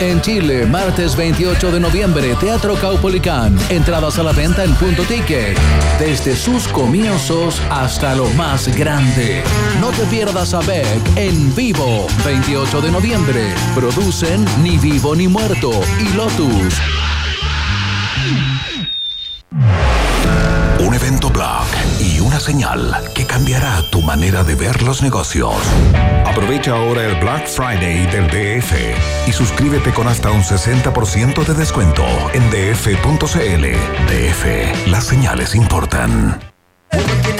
En Chile, martes 28 de noviembre, Teatro Caupolicán. Entradas a la venta en punto ticket. Desde sus comienzos hasta lo más grande. No te pierdas a Beck en vivo, 28 de noviembre. Producen Ni Vivo ni Muerto y Lotus. Un evento blog y una señal que cambiará tu manera de ver los negocios. Aprovecha ahora el Black Friday del DF y suscríbete con hasta un 60% de descuento en df.cl. DF, las señales importan.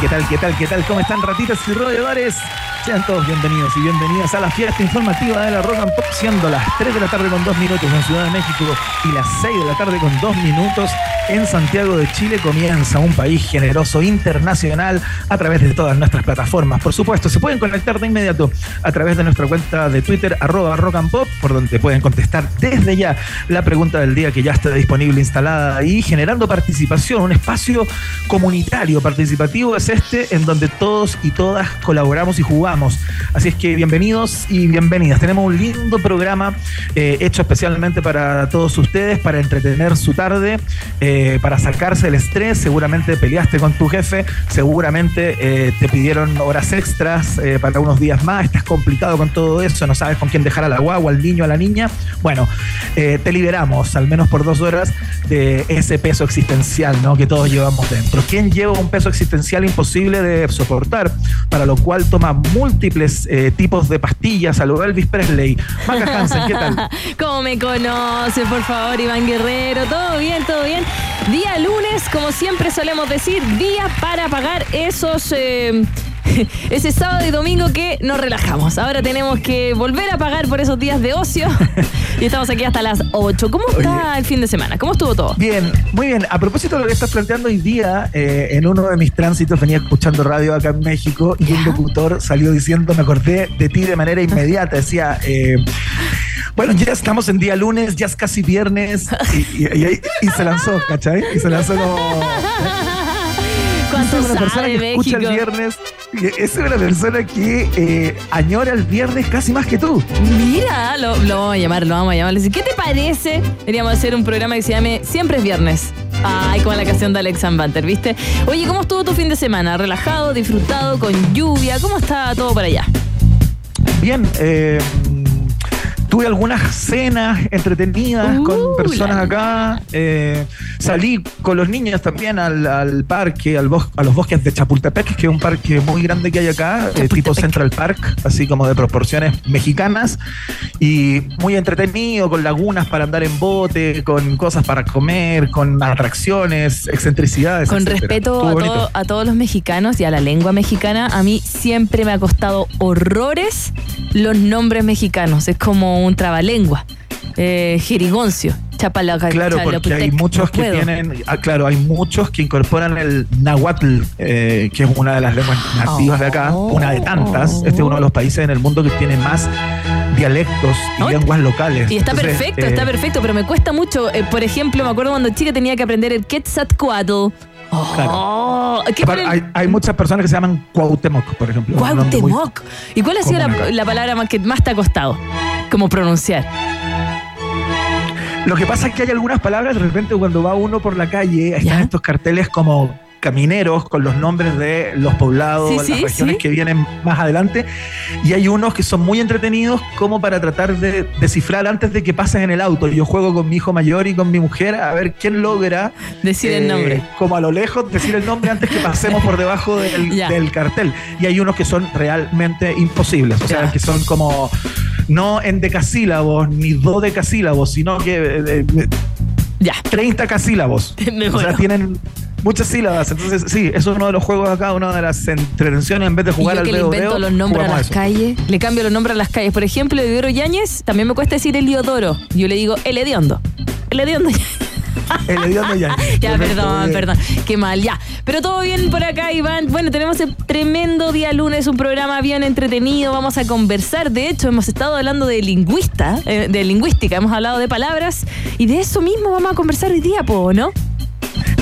¿Qué tal, qué tal, qué tal? ¿Cómo están ratitas y roedores? Sean todos bienvenidos y bienvenidas a la fiesta informativa de la Rock and Pop, siendo las 3 de la tarde con 2 minutos en Ciudad de México y las 6 de la tarde con 2 minutos en Santiago de Chile. Comienza un país generoso internacional a través de todas nuestras plataformas. Por supuesto, se pueden conectar de inmediato a través de nuestra cuenta de Twitter, arroba Rock and Pop, por donde pueden contestar desde ya la pregunta del día que ya está disponible instalada ahí, generando participación, un espacio comunitario participativo es este en donde todos y todas colaboramos y jugamos. Así es que bienvenidos y bienvenidas. Tenemos un lindo programa eh, hecho especialmente para todos ustedes, para entretener su tarde, eh, para sacarse el estrés. Seguramente peleaste con tu jefe, seguramente eh, te pidieron horas extras para unos días más. Estás complicado con todo eso, no sabes con quién dejar a la guagua, al niño, a la niña. Bueno, te liberamos al menos por dos horas de ese peso existencial ¿no? que todos llevamos dentro. ¿Quién lleva un peso existencial imposible de soportar? Para lo cual toma múltiples eh, tipos de pastillas a lo Elvis Presley. Maca Hansen, ¿qué tal? ¿Cómo me conoce, por favor, Iván Guerrero? ¿Todo bien, todo bien? Día lunes, como siempre solemos decir, día para pagar esos... Eh, ese sábado y domingo que nos relajamos. Ahora tenemos que volver a pagar por esos días de ocio y estamos aquí hasta las 8. ¿Cómo está el fin de semana? ¿Cómo estuvo todo? Bien, muy bien. A propósito de lo que estás planteando hoy día, eh, en uno de mis tránsitos venía escuchando radio acá en México y un locutor salió diciendo, me acordé de ti de manera inmediata. Decía, eh, bueno, ya estamos en día lunes, ya es casi viernes y, se lanzó, ¿cachai? Y se lanzó como... ¿Cuánto una persona que escucha el viernes es una persona que eh, añora el viernes casi más que tú. Mira, lo, vamos a llamar, lo vamos a llamar. ¿Qué te parece? Deberíamos hacer un programa que se llame Siempre es viernes. Ay, como la canción de Alex Banter, ¿viste? Oye, ¿cómo estuvo tu fin de semana? ¿Relajado, disfrutado, con lluvia? ¿Cómo está todo por allá? Bien, eh tuve algunas cenas entretenidas con uh, personas acá. Eh, salí con los niños también al, parque, al a los bosques de Chapultepec, que es un parque muy grande que hay acá, eh, tipo Central Park, así como de proporciones mexicanas. Y muy entretenido, con lagunas para andar en bote, con cosas para comer, con atracciones, excentricidades. Con respeto a, a todos los mexicanos y a la lengua mexicana, a mí siempre me ha costado horrores los nombres mexicanos. Es como un trabalengua. Eh, jerigoncio, Chapalaca. Claro, porque hay muchos que tienen, ah, claro, hay muchos que incorporan el náhuatl, eh, que es una de las lenguas nativas de acá, oh. una de tantas. Este es uno de los países en el mundo que tiene más dialectos y lenguas locales. Y está perfecto, está eh, perfecto, pero me cuesta mucho. Eh, por ejemplo, me acuerdo cuando chica tenía que aprender el Quetzalcoatl Oh, ¿qué Aparte, por el- hay, hay muchas personas que se llaman Cuauhtémoc, por ejemplo. Cuauhtémoc. ¿Y cuál ha sido la, palabra más que más te ha costado? Como pronunciar. Lo que pasa es que hay algunas palabras, de repente cuando va uno por la calle, están Ya. estos carteles como camineros con los nombres de los poblados, Sí, las sí, regiones sí. que vienen más adelante, y hay unos que son muy entretenidos como para tratar de descifrar antes de que pasen en el auto. Yo juego con mi hijo mayor y con mi mujer a ver quién logra Decir el eh, nombre. Como a lo lejos decir el nombre antes que pasemos por debajo del, cartel. Y hay unos que son realmente imposibles, o sea, que son como no en decasílabos ni dodecasílabos, sino que eh, eh, Ya. 30 casílabos. Me o sea, tienen muchas sílabas. Entonces, sí, eso es uno de los juegos acá, una de las entretenciones en vez de Y jugar yo al que le invento los nombres a las eso. calles, le cambio los nombres a las calles. Por ejemplo, Eduardo Yáñez, también me cuesta decir Eliodoro. Yo le digo el hediondo. El hediondo. El hediondo ya. Ya, perdón, perdón. Qué mal, ya. Pero todo bien por acá, Iván. Bueno, tenemos el tremendo día lunes, un programa bien entretenido. Vamos a conversar. De hecho, hemos estado hablando de lingüista, eh, de lingüística, hemos hablado de palabras. Y de eso mismo vamos a conversar hoy día, po, ¿no?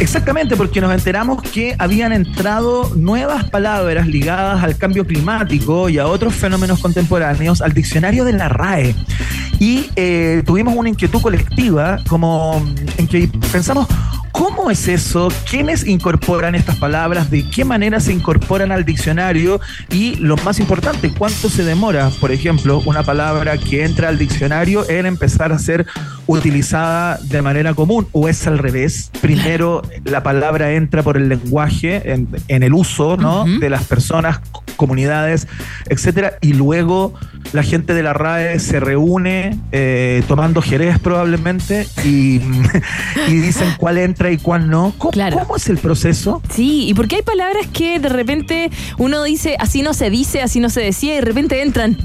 Exactamente, porque nos enteramos que habían entrado nuevas palabras ligadas al cambio climático y a otros fenómenos contemporáneos al diccionario de la RAE. Y eh, tuvimos una inquietud colectiva, como en que pensamos, ¿cómo es eso? ¿Quiénes incorporan estas palabras? ¿De qué manera se incorporan al diccionario? Y lo más importante, ¿cuánto se demora, por ejemplo, una palabra que entra al diccionario en empezar a ser utilizada de manera común? ¿O es al revés? Primero la palabra entra por el lenguaje, en, en el uso ¿no? De las personas, comunidades, etcétera, y luego la gente de la RAE se reúne eh, tomando jerez probablemente y, y dicen cuál entra y cuál no. ¿Cómo, Claro. cómo es el proceso? Sí, y porque hay palabras que de repente uno dice, así no se dice, así no se decía, y de repente entran.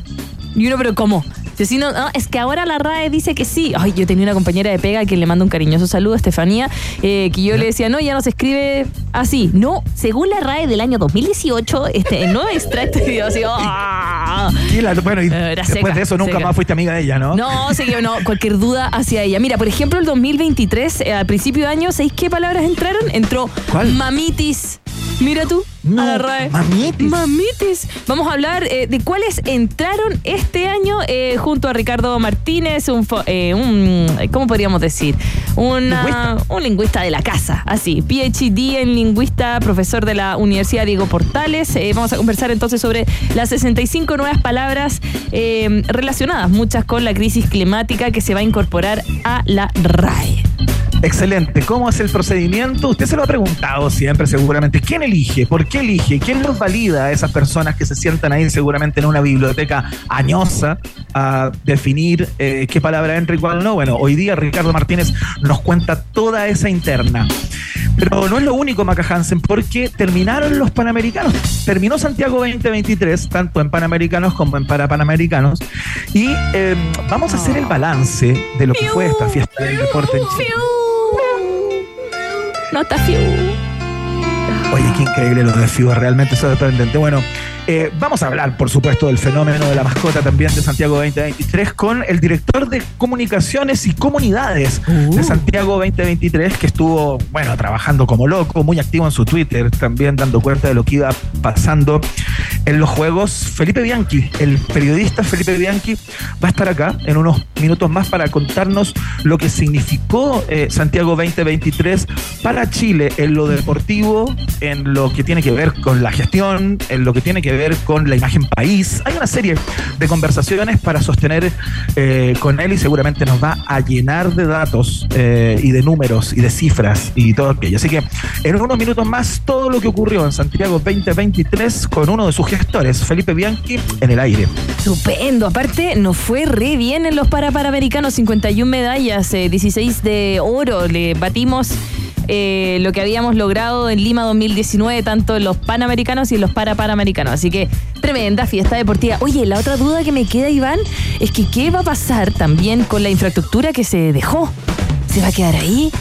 Y uno, pero ¿cómo? Si no, no, es que ahora la RAE dice que sí. Ay, yo tenía una compañera de pega que le mando un cariñoso saludo, Estefanía, eh, que yo le decía, no, ya no se escribe así. No, según la RAE del año 2018, este nuevo extracto, y yo así, ¡ah! Y la- bueno, y Era después seca, de eso nunca seca. más fuiste amiga de ella, ¿no? No, sí no, cualquier duda hacia ella. Mira, por ejemplo, el 2023, eh, al principio de año, ¿sabéis qué palabras entraron? Entró ¿Cuál? mamitis. Mira tú, No, a la RAE. mamitis. Mamitis. Vamos a hablar eh, de cuáles entraron este año eh, junto a Ricardo Martínez, un, eh, un ¿cómo podríamos decir? Una- Lingüista. un lingüista de la casa, así, PhD en lingüista, profesor de la Universidad Diego Portales. Eh, vamos a conversar entonces sobre las 65 nuevas palabras eh, relacionadas, muchas con la crisis climática que se va a incorporar a la RAE. Excelente. ¿Cómo es el procedimiento? Usted se lo ha preguntado siempre, seguramente. ¿Quién elige? ¿Por qué elige? ¿Quién los valida a esas personas que se sientan ahí seguramente en una biblioteca añosa a definir eh, qué palabra entra y cuál no? Bueno, hoy día Ricardo Martínez nos cuenta toda esa interna. Pero no es lo único, Maca Hansen, porque terminaron los Panamericanos. Terminó Santiago 2023, tanto en Panamericanos como en Parapanamericanos. Y eh, vamos a hacer el balance de lo que fue esta fiesta del deporte en Chile. No está fiu. Oye, qué increíble lo de FIBA, realmente sorprendente. Bueno, eh, vamos a hablar, por supuesto, del fenómeno de la mascota también de Santiago 2023 con el director de comunicaciones y comunidades Uh. de Santiago 2023, que estuvo, bueno, trabajando como loco, muy activo en su Twitter, también dando cuenta de lo que iba pasando en los juegos. Felipe Bianchi, el periodista Felipe Bianchi, va a estar acá en unos minutos más para contarnos lo que significó eh, Santiago 2023 para Chile en lo deportivo, en lo que tiene que ver con la gestión, en lo que tiene que ver con la imagen país. Hay una serie de conversaciones para sostener eh, con él y seguramente nos va a llenar de datos eh, y de números y de cifras y todo aquello. Así que en unos minutos más todo lo que ocurrió en Santiago 2023 con uno de sus gestores, Felipe Bianchi, en el aire. Estupendo. Aparte, nos fue re bien en los Parapanamericanos. 51 medallas, eh, 16 de oro. Le batimos eh, lo que habíamos logrado en Lima 2019, tanto en los Panamericanos y en los Parapanamericanos. Así que tremenda fiesta deportiva. Oye, la otra duda que me queda, Iván, es que qué va a pasar también con la infraestructura que se dejó. ¿Se va a quedar ahí?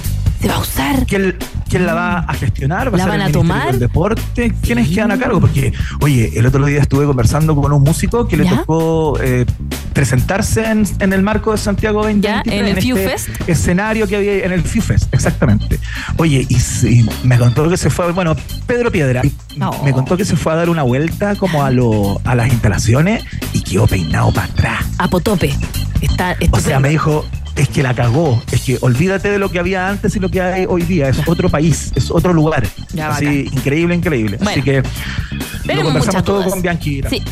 ¿Se va a usar? ¿Quién, quién la va a gestionar? ¿Va ¿La a ser van el a tomar? del Deporte? ¿Quiénes quedan a cargo? Porque, oye, el otro día estuve conversando con un músico que le ¿Ya? tocó eh, presentarse en, en, el marco de Santiago 2023. en el este Escenario que había en el FuFest, exactamente. Oye, y, me contó que se fue, bueno, Pedro Piedra, me contó que se fue a dar una vuelta como a, lo, a las instalaciones y quedó peinado para atrás. A potope. Está, o sea, me dijo, es que la cagó. Es que olvídate de lo que había antes y lo que hay hoy día. Es otro país, es otro lugar. Así, increíble, increíble. Así que lo conversamos todo con Bianchi. Sí.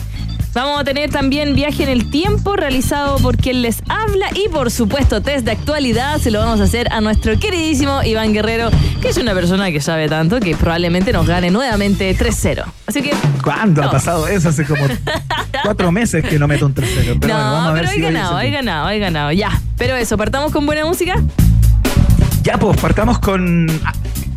Vamos a tener también viaje en el tiempo realizado por quien les habla y por supuesto test de actualidad se lo vamos a hacer a nuestro queridísimo Iván Guerrero, que es una persona que sabe tanto que probablemente nos gane nuevamente 3-0. Así que... ¿Cuándo ha pasado eso? Hace como cuatro meses que no meto un 3-0. no, pero hay ganado, hay ganado, hay ganado. Ya, pero eso, partamos con buena música. Ya, pues partamos con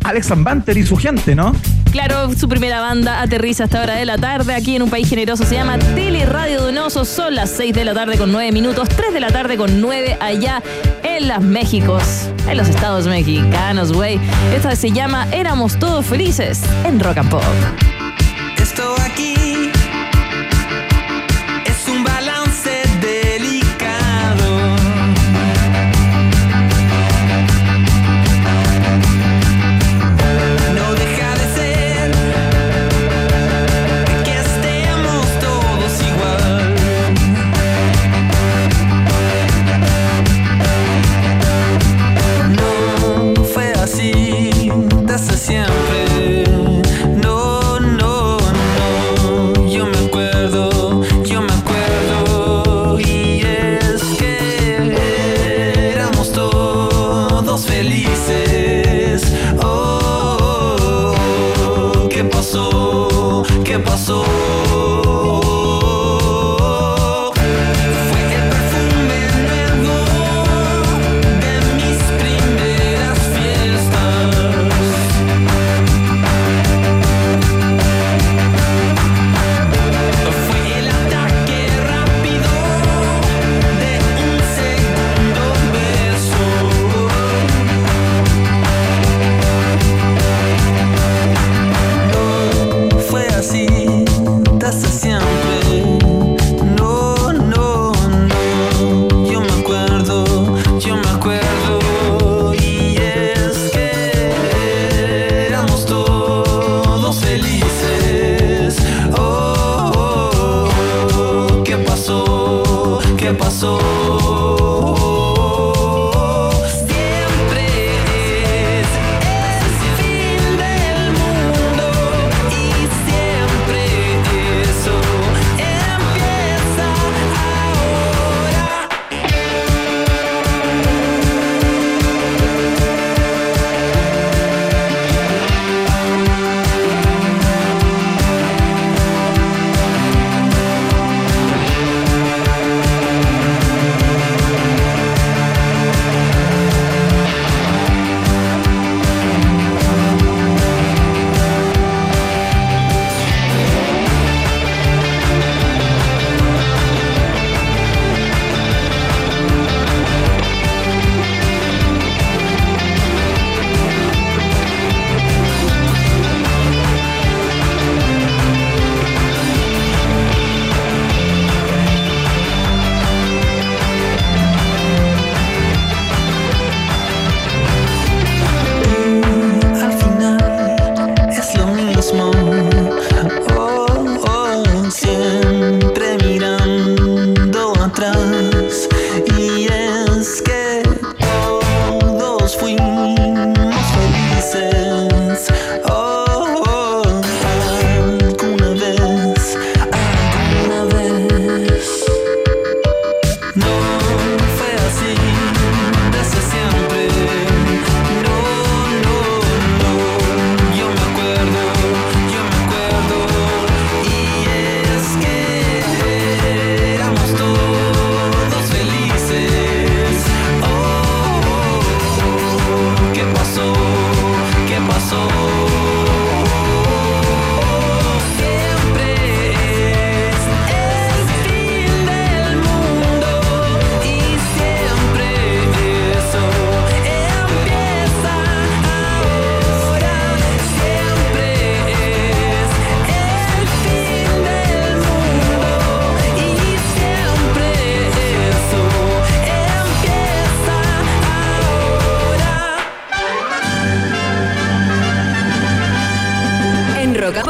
Alex Ambanter y su gente, ¿no? Claro, su primera banda aterriza a esta hora de la tarde aquí en un país generoso. Se llama Teleradio Donoso. Son las 6 de la tarde con 9 minutos, 3 de la tarde con 9 allá en las Méxicos, en los estados mexicanos, güey. Esta se llama Éramos Todos Felices en Rock and Pop.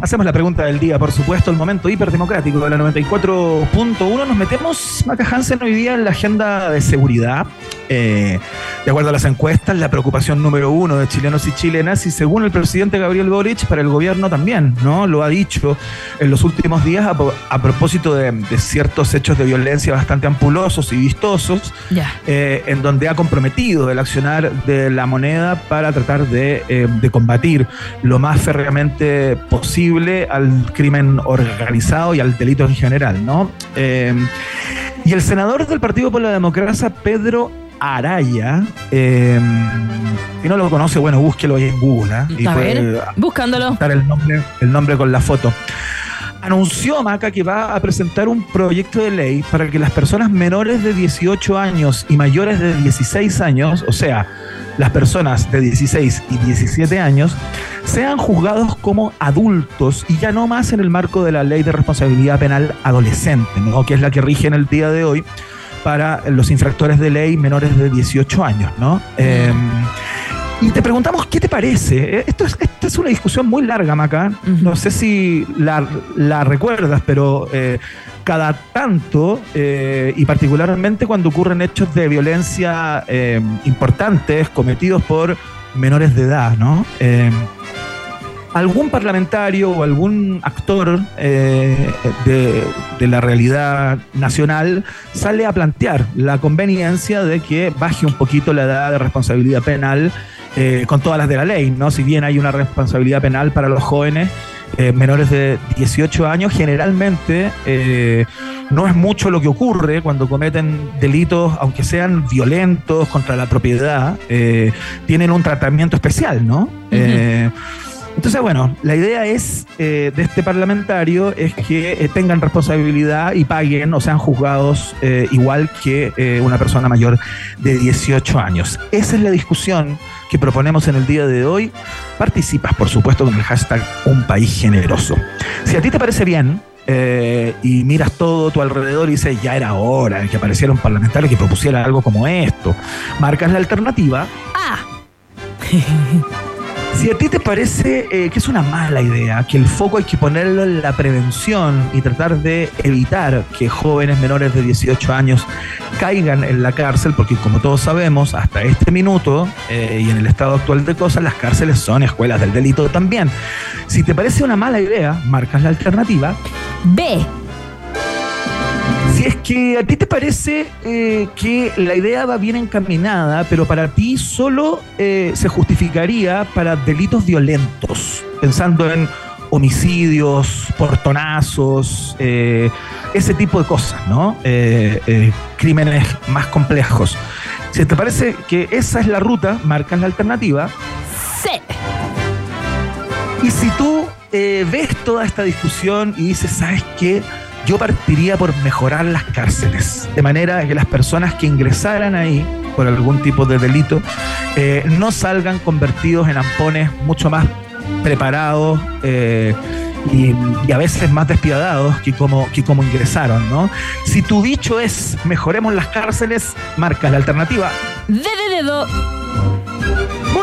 Hacemos la pregunta del día, por supuesto, el momento hiperdemocrático de la 94.1. Nos metemos, Maca Hansen, hoy día en la agenda de seguridad. Eh, de acuerdo a las encuestas, la preocupación número uno de chilenos y chilenas, y según el presidente Gabriel Boric, para el gobierno también, ¿no? Lo ha dicho en los últimos días a, a propósito de, de, ciertos hechos de violencia bastante ampulosos y vistosos, Ya. eh, en donde ha comprometido el accionar de la moneda para tratar de, eh, de combatir lo más férreamente posible al crimen organizado y al delito en general, ¿no? Eh, y el senador del Partido por la Democracia, Pedro Araya, eh, si no lo conoce, bueno, búsquelo ahí en Google, ¿ah? Y A ver, buscándolo. el nombre, el nombre con la foto. Anunció Maca que va a presentar un proyecto de ley para que las personas menores de 18 años y mayores de 16 años, o sea, las personas de 16 y 17 años, sean juzgados como adultos y ya no más en el marco de la ley de responsabilidad penal adolescente, ¿no? que es la que rige en el día de hoy para los infractores de ley menores de 18 años, ¿no? Eh, y te preguntamos, ¿qué te parece? Eh, Esto es, esta es una discusión muy larga, Maca. No sé si la, la recuerdas, pero eh, cada tanto, eh, y particularmente cuando ocurren hechos de violencia eh, importantes cometidos por menores de edad, ¿no? Algún parlamentario o algún actor eh, de, de la realidad nacional sale a plantear la conveniencia de que baje un poquito la edad de responsabilidad penal eh, con todas las de la ley, ¿no? Si bien hay una responsabilidad penal para los jóvenes eh, menores de 18 años, generalmente eh, no es mucho lo que ocurre cuando cometen delitos, aunque sean violentos contra la propiedad, eh, tienen un tratamiento especial, ¿no? Eh, entonces, bueno, la idea es eh, de este parlamentario es que eh, tengan responsabilidad y paguen o sean juzgados eh, igual que eh, una persona mayor de 18 años. Esa es la discusión que proponemos en el día de hoy. Participas, por supuesto, con el hashtag Un País Generoso. Si a ti te parece bien, eh, y miras todo a tu alrededor y dices, ya era hora de que apareciera un parlamentario que propusiera algo como esto, marcas la alternativa. Ah, Si a ti te parece eh, que es una mala idea, que el foco hay que ponerlo en la prevención y tratar de evitar que jóvenes menores de 18 años caigan en la cárcel, porque como todos sabemos, hasta este minuto eh, y en el estado actual de cosas, las cárceles son escuelas del delito también. Si te parece una mala idea, marcas la alternativa. B. Que a ti te parece eh, que la idea va bien encaminada, pero para ti solo eh, se justificaría para delitos violentos, pensando en homicidios, portonazos, eh, ese tipo de cosas, ¿no? Crímenes más complejos. Si te parece que esa es la ruta, marcas la alternativa. C. Y si tú ves toda esta discusión y dices, ¿sabes qué? Yo partiría por mejorar las cárceles, de manera que las personas que ingresaran ahí por algún tipo de delito eh, no salgan convertidos en ampones mucho más preparados eh, y, a veces más despiadados que como, que como ingresaron, ¿no? Si tu dicho es mejoremos las cárceles, marca la alternativa.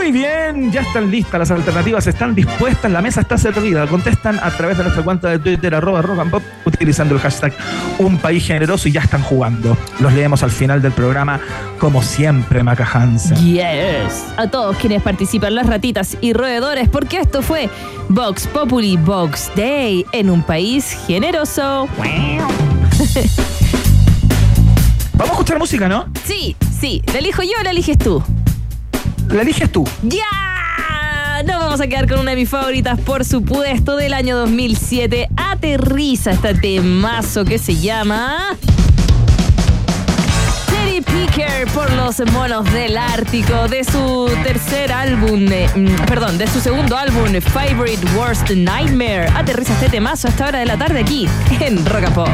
Muy bien, ya están listas las alternativas, están dispuestas, la mesa está servida. Contestan a través de nuestra cuenta de Twitter, arroba rock and pop, utilizando el hashtag Un País Generoso y ya están jugando. Los leemos al final del programa, como siempre, Maca Hansen. Yes. A todos quienes participan, las ratitas y roedores, porque esto fue Vox Populi Vox Day en un país generoso. Vamos a escuchar música, ¿no? Sí, sí. ¿La elijo yo o la eliges tú? La eliges tú. ¡Ya! Nos vamos a quedar con una de mis favoritas, por supuesto, del año 2007. Aterriza este temazo que se llama... Teddy Picker por los monos del Ártico de su tercer álbum, eh, mm, perdón, de su segundo álbum, Favorite Worst Nightmare. Aterriza este temazo a esta hora de la tarde aquí en Rock Pop.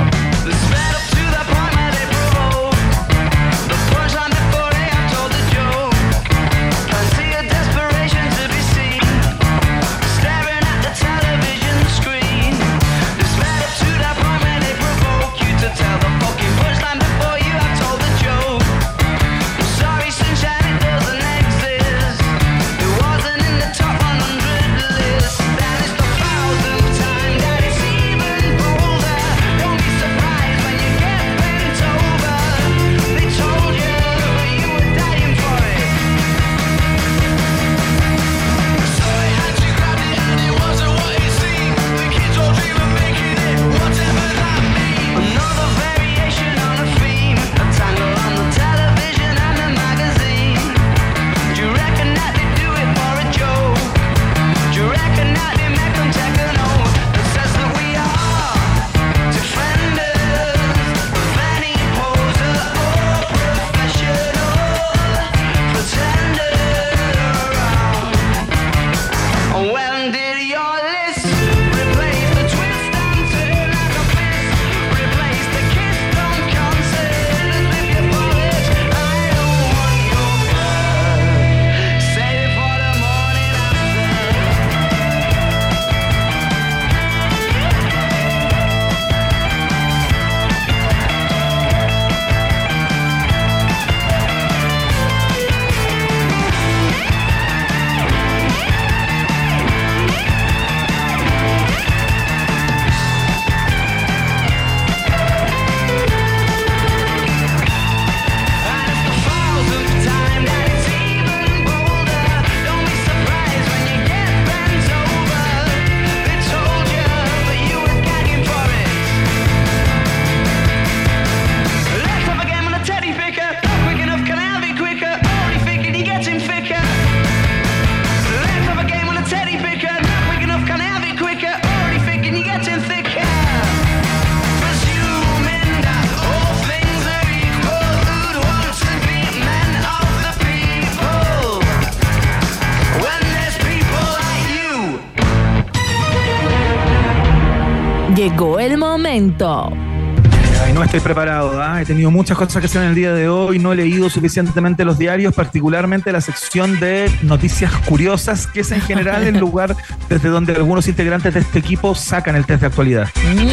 Muchas cosas que hacer en el día de hoy, no he leído suficientemente los diarios, particularmente la sección de noticias curiosas, que es en general el lugar desde donde algunos integrantes de este equipo sacan el test de actualidad. Mm.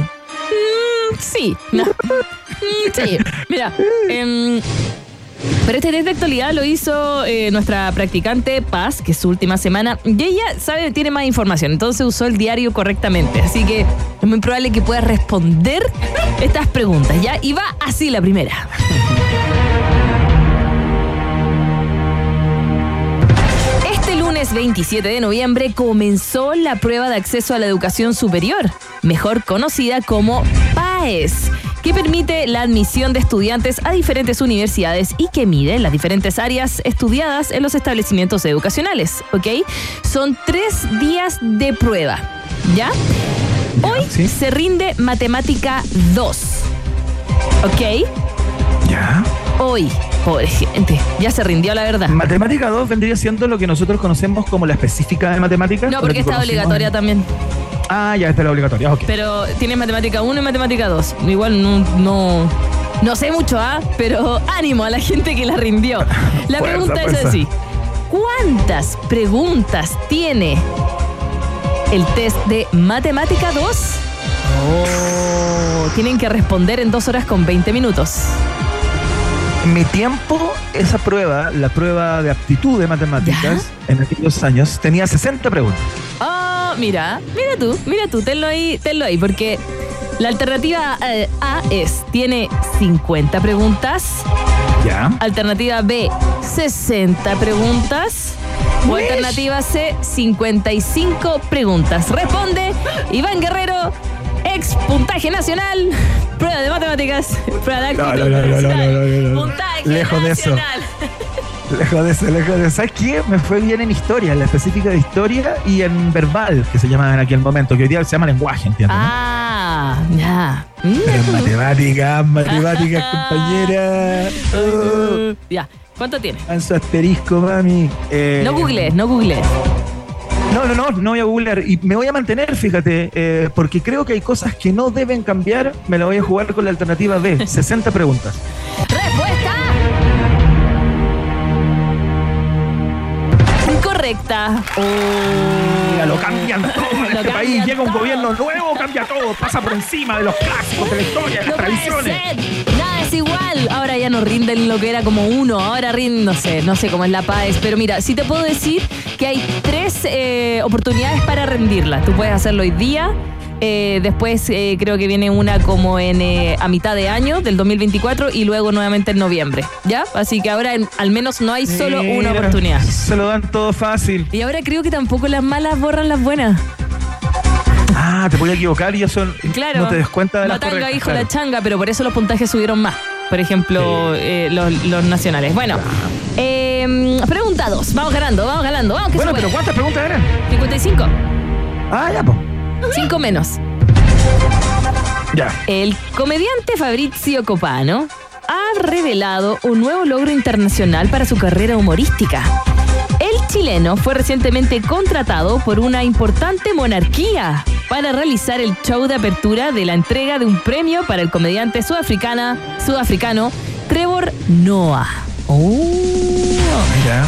Mm, sí, no. Mm, sí, mira. em, pero este test de actualidad lo hizo eh, nuestra practicante Paz, que es su última semana, y ella sabe, tiene más información, entonces usó el diario correctamente. Así que es muy probable que pueda responder estas preguntas, ¿ya? Y va así la primera. Este lunes 27 de noviembre comenzó la prueba de acceso a la educación superior, mejor conocida como PAES, que permite la admisión de estudiantes a diferentes universidades y que mide las diferentes áreas estudiadas en los establecimientos educacionales, ¿ok? Son tres días de prueba, ¿ya? Hoy sí. se rinde matemática 2, ¿ok? Ya. Hoy, pobre gente, ya se rindió la verdad. Matemática 2 vendría siendo lo que nosotros conocemos como la específica de matemática. No, porque que está obligatoria en- también. Ah, ya, esta es la obligatoria, ok. Pero tienes matemática 1 y matemática 2. Igual no, no, no sé mucho, ¿ah? Pero ánimo a la gente que la rindió. La Fuerza, pregunta es así. ¿Cuántas preguntas tiene el test de matemática 2? Oh, tienen que responder en 2 horas con 20 minutos. En mi tiempo, esa prueba, la prueba de aptitud de matemáticas, en aquellos años, tenía 60 preguntas. Oh, mira, mira tú, mira tú, tenlo ahí, tenlo ahí, porque la alternativa eh, A es, tiene 50 preguntas, Ya. alternativa B, 60 preguntas, o alternativa C, 55 preguntas. Responde Iván Guerrero, ex puntaje nacional, prueba de matemáticas, prueba de actitud no, no, no, no, nacional, no, no, no. puntaje Lejos de eso. Lejos de eso, lejos de eso. ¿Sabes qué? Me fue bien en historia, en la específica de historia y en verbal, que se llama en aquel momento, que hoy día se llama lenguaje, ¿entiendes? Ah, ya. Pero en tú. matemáticas, matemáticas, compañera. Ya, ¿cuánto tiene? en su asterisco, mami. Eh, No googlees, no googlees. No, no, no, no voy a googlear. Y me voy a mantener, fíjate, eh, porque creo que hay cosas que no deben cambiar. Me la voy a jugar con la alternativa B, 60 preguntas. ¡Respuesta! Incorrecta. Mira, lo cambian todo en este país. Llega un todo. gobierno nuevo, cambia todo, pasa por encima de los clásicos, de la historia, de las No tradiciones. Nada es igual. Ahora ya no rinden lo que era como uno. Ahora rinden, no sé, no sé cómo es la paz. Pero mira, sí te puedo decir que hay tres eh, oportunidades para rendirla. Tú puedes hacerlo hoy día. eh, después eh, creo que viene una como en eh, a mitad de año del 2024 y luego nuevamente en noviembre. ¿Ya? Así que ahora en- al menos no hay solo una oportunidad. Se lo dan todo fácil. Y ahora creo que tampoco las malas borran las buenas. Ah, te voy a equivocar y eso Claro. no te des cuenta de las Matanga, correctas, hijo claro. la changa, pero por eso los puntajes subieron más. Por ejemplo, eh, los, los nacionales. Bueno, eh, pregunta dos. Vamos ganando, vamos ganando. Vamos que Bueno, se pero puede. ¿cuántas preguntas eran? 55. Ah, ya, pues. 5 menos. Ya. El comediante Fabrizio Copano ha revelado un nuevo logro internacional para su carrera humorística. El chileno fue recientemente contratado por una importante monarquía para realizar el show de apertura de la entrega de un premio para el comediante sudafricana, sudafricano Trevor Noah. Oh.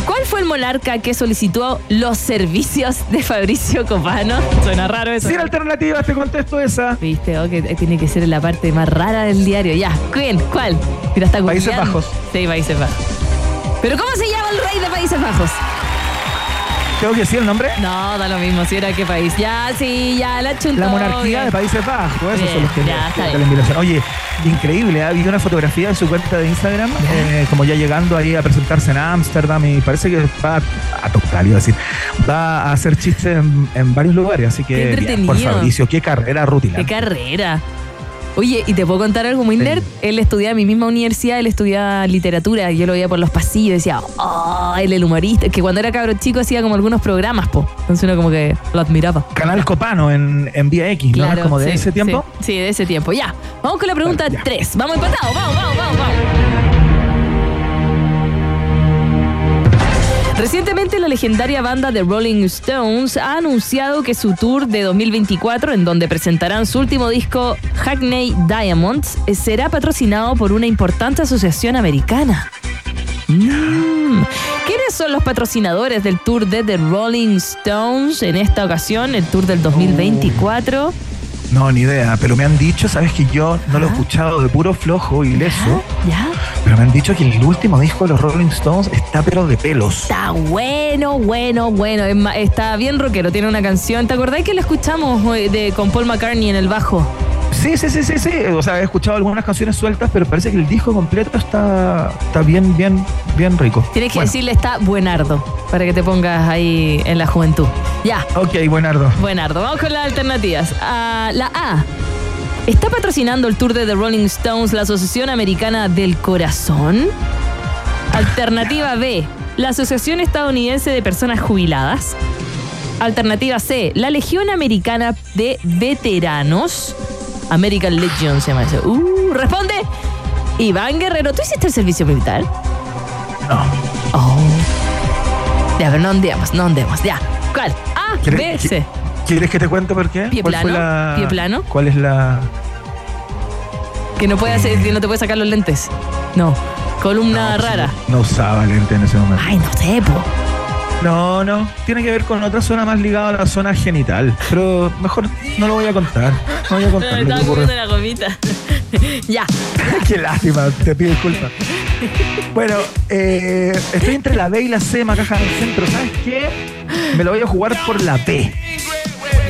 ¿Cuál fue el monarca que solicitó los servicios de Fabricio Copano? Suena raro eso. Sin alternativas, te contesto esa. Viste, oh, que tiene que ser la parte más rara del diario. Ya, ¿quién? ¿Cuál? Mira, está Países. Bajos. Sí, Países Bajos. ¿Pero cómo se llama el rey de Países Bajos? ¿Tengo que decir el nombre? No, da lo mismo, si era qué país. Ya, sí, ya, la chuntó. La monarquía bien. de Países Bajos, esos Bien, son los que ya, que la invitación. Oye, increíble, ha habido una fotografía de su cuenta de Instagram, eh, como ya llegando ahí a presentarse en Ámsterdam y parece que va a tocar, iba a decir, va a hacer chistes en, en varios lugares, así Qué que bien, por. Fabricio, qué carrera ¡Qué rutilante. carrera! Oye, ¿y te puedo contar algo muy Sí. nerd? Él estudiaba en mi misma universidad, él estudiaba literatura. Yo lo veía por los pasillos y decía, ¡oh! Él el humorista. Que cuando era cabro chico hacía como algunos programas, po. Entonces uno como que lo admiraba. Canal Copano en, en Vía X, ¿no? Como de sí, ese tiempo. Sí, sí, de ese tiempo. Ya. Vamos con la pregunta Ya. 3. Vamos empatados. Vamos, vamos, vamos, vamos. Recientemente la legendaria banda de Rolling Stones ha anunciado que su tour de 2024, en donde presentarán su último disco Hackney Diamonds, será patrocinado por una importante asociación americana. Mm. ¿Quiénes son los patrocinadores del tour de The Rolling Stones en esta ocasión, el tour del 2024? No, ni idea, pero me han dicho, sabes que yo no lo he escuchado de puro flojo y leso, ¿Ya? pero me han dicho que el último disco de los Rolling Stones está pero de pelos. Está bueno, bueno, bueno. Está bien rockero, tiene una canción. ¿Te acordás que la escuchamos de, con Paul McCartney en el bajo? Sí, sí, sí, sí, sí. O sea, he escuchado algunas canciones sueltas, pero parece que el disco completo está, está bien, bien, bien rico. Tienes que Bueno, decirle está buenardo para que te pongas ahí en la juventud. Ya, Ok, buenardo. buenardo. Vamos con las alternativas. Ah, la A. ¿Está patrocinando el tour de The Rolling Stones la Asociación Americana del Corazón? Alternativa B. La Asociación Estadounidense de Personas Jubiladas. Alternativa C. La Legión Americana de Veteranos. American Legion se llama eso. Uh, responde. Iván Guerrero, ¿tú hiciste el servicio militar? No. Oh. Ya, pero no andemos, no andemos. Ya. ¿Cuál? A, B, ¿Quieres, C. ¿Quieres que te cuente por qué? Pie ¿Cuál fue plano, la- pie plano. ¿Cuál es la...? Que no puede hacer, que no te puede sacar los lentes. No. Columna No, rara. No usaba lente en ese momento. Ay, no sé, po. No, no. Tiene que ver con otra zona más ligada a la zona genital. Pero mejor no lo voy a contar. No voy a contar. lo que la gomita. ya. Qué lástima, te pido disculpas. Bueno, eh, estoy entre la B y la C, Macaja del Centro. ¿Sabes qué? Me lo voy a jugar por la B.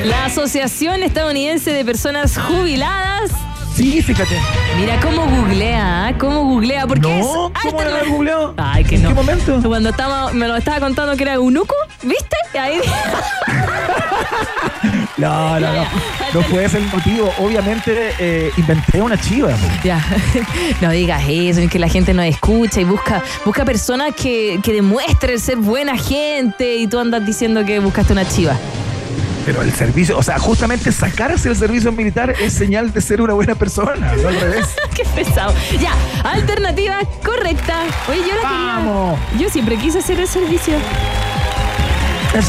La Asociación Estadounidense de Personas Jubiladas. Sí, fíjate. Mira cómo googlea, ¿ah? ¿Cómo googlea? Porque No, es ¿cómo alterna- no lo googleado? Ay, que ¿En no. qué momento? Cuando estaba, me lo estaba contando que era eunuco, ¿viste? Y ahí No, no, no. No fue ese el motivo. Obviamente eh, inventé una chiva. Ya, no digas eso, es que la gente nos escucha y busca, busca personas que, que demuestren ser buena gente y tú andas diciendo que buscaste una chiva. Pero el servicio, o sea, justamente sacarse el servicio militar es señal de ser una buena persona, no al revés. Qué pesado. Ya, alternativa correcta. Oye, yo la quería- ¡Vamos! Yo siempre quise hacer el servicio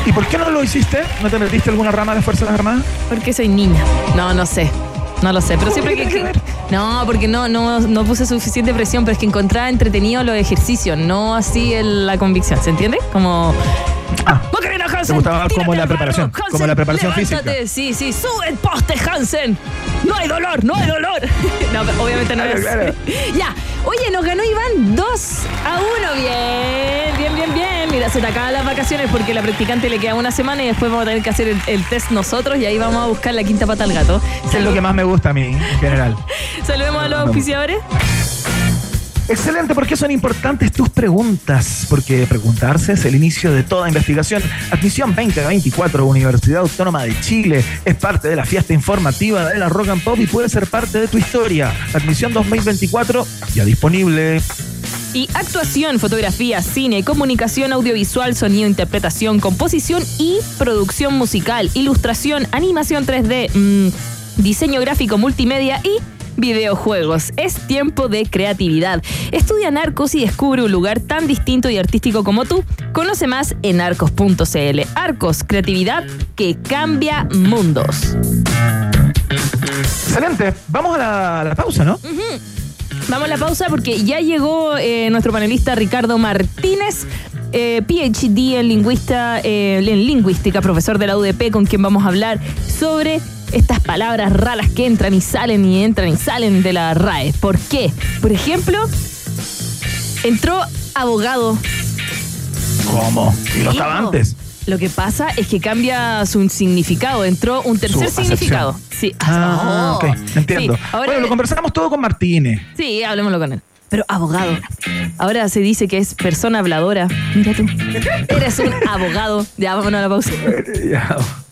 ¿Y por qué no lo hiciste? ¿No te metiste alguna rama de las Fuerzas Armadas? porque soy niña. No, no sé. No lo sé, pero ¿Cómo siempre que No, porque no, no, no puse suficiente presión, pero es que encontraba entretenido los ejercicios, no así el- la convicción, ¿se entiende? Como... Ah, Hansen. Te gustaba como la preparación, como la preparación levántate. Sí, sí, sube el poste, Hansen. No hay dolor, no hay dolor. no, obviamente no Claro, es. claro. ya. Oye, nos ganó Iván 2 a 1. Bien, bien, bien, bien. Mira, se te acaban las vacaciones porque la practicante le queda una semana y después vamos a tener que hacer el, el test nosotros y ahí vamos a buscar la quinta pata al gato. Es lo que más me gusta a mí, en general. Saludemos a los auspiciadores. Excelente, porque son importantes tus preguntas, porque preguntarse es el inicio de toda investigación. Admisión 2024, Universidad Autónoma de Chile, es parte de la fiesta informativa de la Rock and Pop y puede ser parte de tu historia. Admisión 2024, ya disponible. Y actuación, fotografía, cine, comunicación audiovisual, sonido, interpretación, composición y producción musical, ilustración, animación 3D, mm, diseño gráfico multimedia y videojuegos. Es tiempo de creatividad. Estudia Narcos y descubre un lugar tan distinto y artístico como tú. Conoce más en arcos.cl. Arcos, creatividad que cambia mundos. Excelente, vamos a la, a la pausa, ¿no? Vamos a la pausa porque ya llegó eh, nuestro panelista Ricardo Martínez, eh, PhD en, lingüista, eh, en lingüística, profesor de la UDP, con quien vamos a hablar sobre estas palabras raras que entran y salen y entran y salen de la RAE. ¿Por qué? Por ejemplo, entró abogado. ¿Cómo? Y no estaba antes. Lo que pasa es que cambia su significado. Entró un tercer significado. Sí. Ah, Oh. ok, entiendo. Sí, ahora- bueno, lo conversamos todo con Martínez. Sí, hablemoslo con él. Pero abogado. Ahora se dice que es persona habladora. Mira tú. Eres un abogado. Ya, vámonos a la pausa.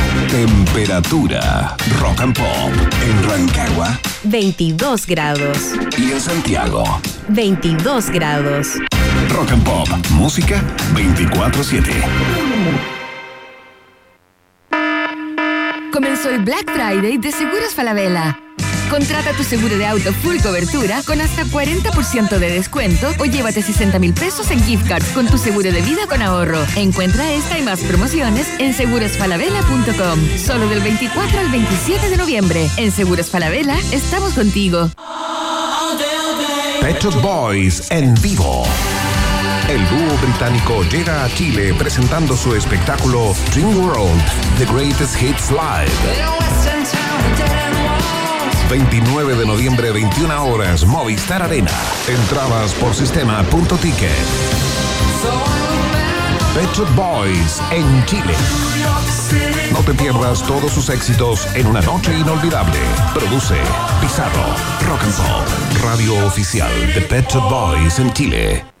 Temperatura. Rock and Pop. En Rancagua 22 grados. y en Santiago. 22 grados. Rock and Pop. Música 24-7. Comenzó el Black Friday de Seguros Falabella. Contrata tu seguro de auto full cobertura con hasta 40% de descuento o llévate 60 mil pesos en gift cards con tu seguro de vida con ahorro. Encuentra esta y más promociones en segurosfalabella.com. Solo del 24 al 27 de noviembre. En Seguros Falabella estamos contigo. Pet Shop Boys en vivo. El dúo británico llega a Chile presentando su espectáculo Dream World, The Greatest Hits Live. 29 de noviembre, 21 horas, Movistar Arena. Entradas por sistema.ticket. Pet Boys en Chile. No te pierdas todos sus éxitos en una noche inolvidable. Produce Pizarro, Rock and Pop, radio oficial de Pet Boys en Chile.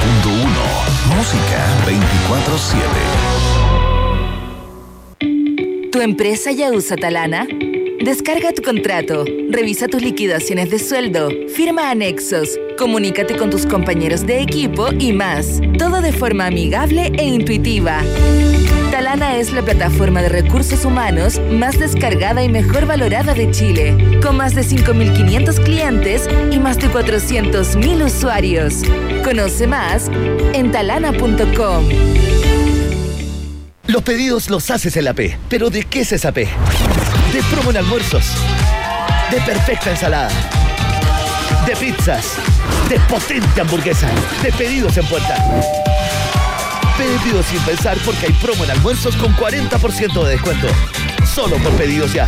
música 24/7. ¿Tu empresa ya usa Talana? Descarga tu contrato, revisa tus liquidaciones de sueldo, firma anexos, comunícate con tus compañeros de equipo y más. Todo de forma amigable e intuitiva. Talana es la plataforma de recursos humanos más descargada y mejor valorada de Chile, con más de 5.500 clientes y más de 400.000 usuarios. Conoce más en talana.com. Los pedidos los haces en la P. ¿Pero de qué es esa P? De promo en almuerzos. De perfecta ensalada. De pizzas. De potente hamburguesa. De pedidos en puerta. Pedidos sin pensar porque hay promo en almuerzos con 40% de descuento. Solo por pedidos ya.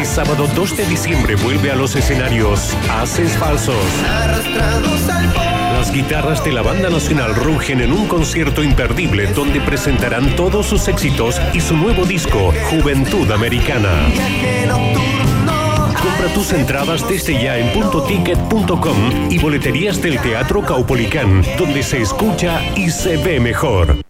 Este sábado 2 de diciembre vuelve a los escenarios Haces Falsos. Las guitarras de la Banda Nacional rugen en un concierto imperdible donde presentarán todos sus éxitos y su nuevo disco, Juventud Americana. Compra tus entradas desde ya en puntoticket.com y boleterías del Teatro Caupolicán, donde se escucha y se ve mejor.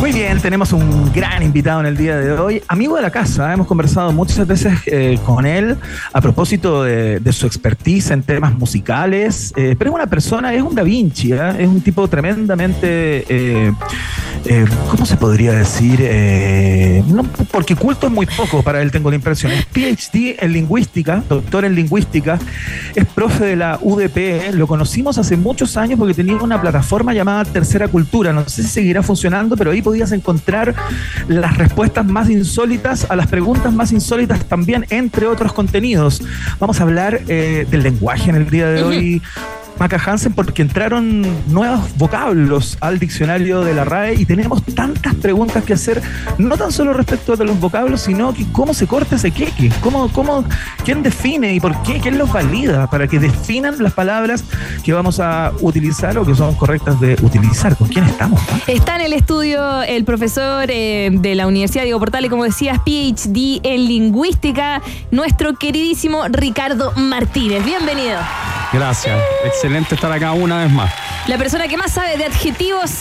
Muy bien, tenemos un gran invitado en el día de hoy, amigo de la casa. Hemos conversado muchas veces eh, con él a propósito de, su expertise en temas musicales, eh, pero es una persona, es un Da Vinci, ¿eh? es un tipo tremendamente, eh, eh, ¿cómo se podría decir? Eh, porque culto es muy poco para él, tengo la impresión. Es PhD en lingüística, doctor en lingüística, es profe de la UDP, lo conocimos hace muchos años porque tenía una plataforma llamada Tercera Cultura, no sé si seguirá funcionando, pero ahí podías encontrar las respuestas más insólitas a las preguntas más insólitas también, entre otros contenidos. Vamos a hablar eh, del lenguaje en el día de hoy. Maca Hansen, porque entraron nuevos vocablos al diccionario de la RAE y tenemos tantas preguntas que hacer, no tan solo respecto de los vocablos, sino que cómo se corta ese queque, cómo, cómo, quién define y por qué, quién los valida para que definan las palabras que vamos a utilizar o que son correctas de utilizar. ¿Con quién estamos? Está en el estudio el profesor eh, de la Universidad Diego Portales, como decías, PhD en lingüística, nuestro queridísimo Ricardo Martínez. Bienvenido. Gracias. Excelente estar acá una vez más. La persona que más sabe de adjetivos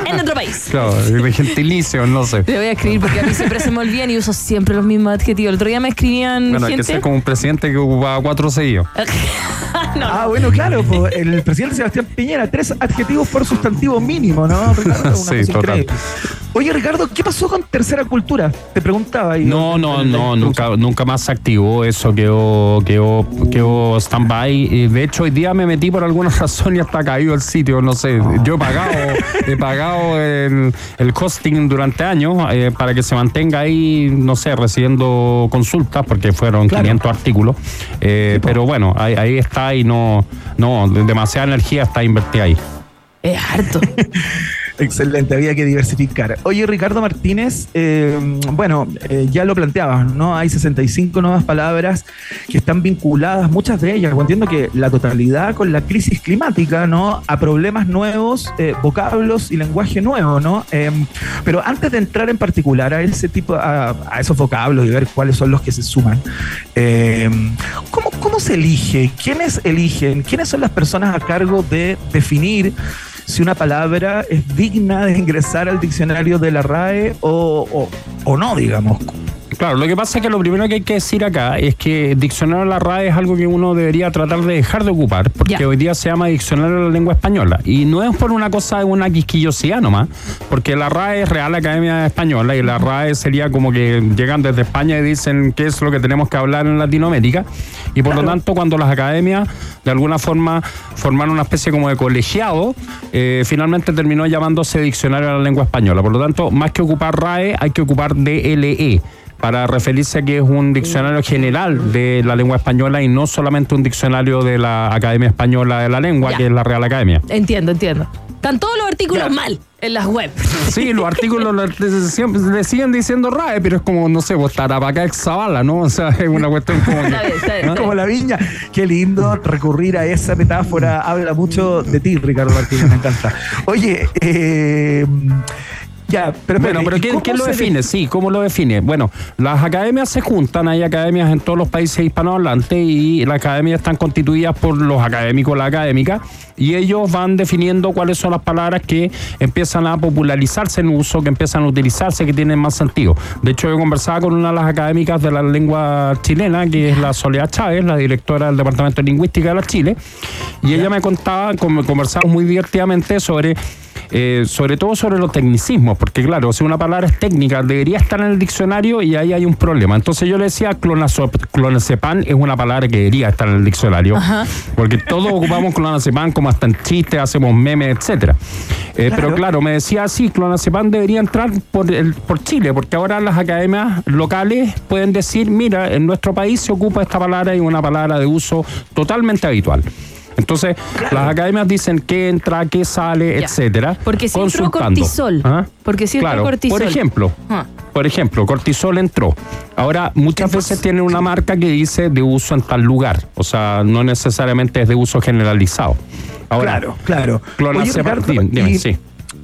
en, en nuestro país. Claro, de gentilicio, no sé. Te voy a escribir porque a mí siempre se me olvidan y uso siempre los mismos adjetivos. El otro día me escribían Bueno, hay que gente... ser como un presidente que ocupaba cuatro seguidos. Ah, bueno, claro, po, el presidente Sebastián Piñera, tres adjetivos por sustantivo mínimo, ¿no, Ricardo? Una Sí, cosa total. increíble. Oye, Ricardo, ¿qué pasó con Tercera Cultura? Te preguntaba. ahí. No, no, no, nunca, nunca más se activó. Eso quedó, quedó, quedó stand-by. Y De hecho, hoy día me metí por alguna razón y hasta caído el sitio. No sé, yo he pagado, he pagado el, el hosting durante años eh, para que se mantenga ahí, no sé, recibiendo consultas, porque fueron Claro. 500 artículos. Eh, pero bueno, ahí, ahí está y no, no, demasiada energía está invertida ahí. Es harto. Excelente, había que diversificar. Oye, Ricardo Martínez, eh, bueno, eh, ya lo planteabas, ¿no? Hay 65 nuevas palabras que están vinculadas, muchas de ellas, entiendo que la totalidad con la crisis climática, ¿no? A problemas nuevos, eh, vocablos y lenguaje nuevo, ¿no? Eh, pero antes de entrar en particular a ese tipo, a, a esos vocablos y ver cuáles son los que se suman, eh, ¿cómo, ¿cómo se elige? ¿Quiénes eligen? ¿Quiénes son las personas a cargo de definir? Si una palabra es digna de ingresar al diccionario de la RAE o, o- o no, digamos. Claro, lo que pasa es que lo primero que hay que decir acá es que diccionario de la RAE es algo que uno debería tratar de dejar de ocupar, porque hoy día se llama diccionario de la lengua española. Y no es por una cosa de una quisquillosidad nomás, porque la RAE es Real Academia Española y la RAE sería como que llegan desde España y dicen qué es lo que tenemos que hablar en Latinoamérica. Y por lo tanto, cuando las academias de alguna forma formaron una especie como de colegiado, eh, finalmente terminó llamándose diccionario de la lengua española. Por lo tanto, más que ocupar RAE, hay que ocupar DLE para referirse a que es un diccionario general de la lengua española y no solamente un diccionario de la Academia Española de la Lengua, Ya. que es la Real Academia. Entiendo, entiendo. Están todos los artículos mal en las web. Sí, los artículos le, siguen diciendo RAE, pero es como, no sé, pues Tarapacá ex Zavala, ¿no? O sea, es una cuestión como que- Está bien, está bien. ¿no? Como la viña. Qué lindo recurrir a esa metáfora. Habla mucho de ti, Ricardo Martínez, me encanta. Oye, eh, ya, pero Bueno, pero ¿y ¿quién, lo define? Sí, ¿cómo lo define? Bueno, las academias se juntan, hay academias en todos los países hispanohablantes y las academias están constituidas por los académicos, la académica, y ellos van definiendo cuáles son las palabras que empiezan a popularizarse en uso, que empiezan a utilizarse, que tienen más sentido. De hecho, yo conversaba con una de las académicas de la lengua chilena, que es la Soledad Chávez, la directora del Departamento de Lingüística de la Chile, y ella me contaba, con- conversamos muy divertidamente sobre eh, sobre todo sobre los tecnicismos, porque claro, si una palabra es técnica, debería estar en el diccionario y ahí hay un problema. Entonces yo le decía, clonazepam es una palabra que debería estar en el diccionario, porque todos ocupamos clonazepam como hasta en chistes, hacemos memes, etcétera. Eh, Pero claro, me decía, sí, clonazepam debería entrar por, el- por Chile, porque ahora las academias locales pueden decir, mira, en nuestro país se ocupa esta palabra y una palabra de uso totalmente habitual. Entonces, las academias dicen qué entra, qué sale, Ya. etcétera. Porque si entró cortisol. ¿Ah? Porque si entró Claro, cortisol. Por ejemplo, Ah. por ejemplo, cortisol entró. Ahora, muchas veces tiene una marca que dice de uso en tal lugar. O sea, no necesariamente es de uso generalizado. Ahora, Claro, claro. Oye, Ricardo, y- sí.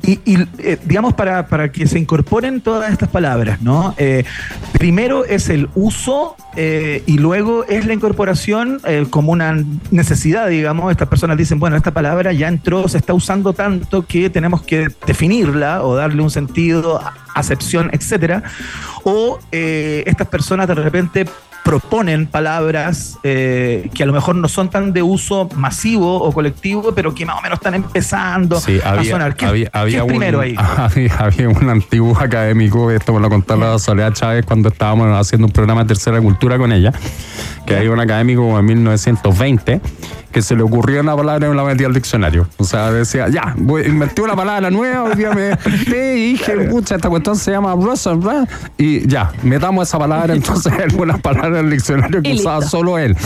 Y, eh, digamos, para, para que se incorporen todas estas palabras, ¿no? Eh, primero es el uso eh, y luego es la incorporación como una necesidad, digamos. Estas personas dicen, bueno, esta palabra ya entró, se está usando tanto que tenemos que definirla o darle un sentido, acepción, etcétera. O estas personas de repente proponen palabras eh, que a lo mejor no son tan de uso masivo o colectivo, pero que más o menos están empezando Sí, a sonar. ¿Qué, había, qué es un, primero ahí? había, había un antiguo académico, esto me lo contó la Soledad Chávez cuando estábamos haciendo un programa de tercera cultura con ella, que había un académico en 1920 que se le ocurrió una palabra y me la metí al diccionario. O sea, decía, ya, voy, inventé una palabra nueva, hoy día me y dije, pucha, esta cuestión se llama Russell, ¿verdad? Y ya, metamos esa palabra, entonces algunas palabras del diccionario que usaba solo él.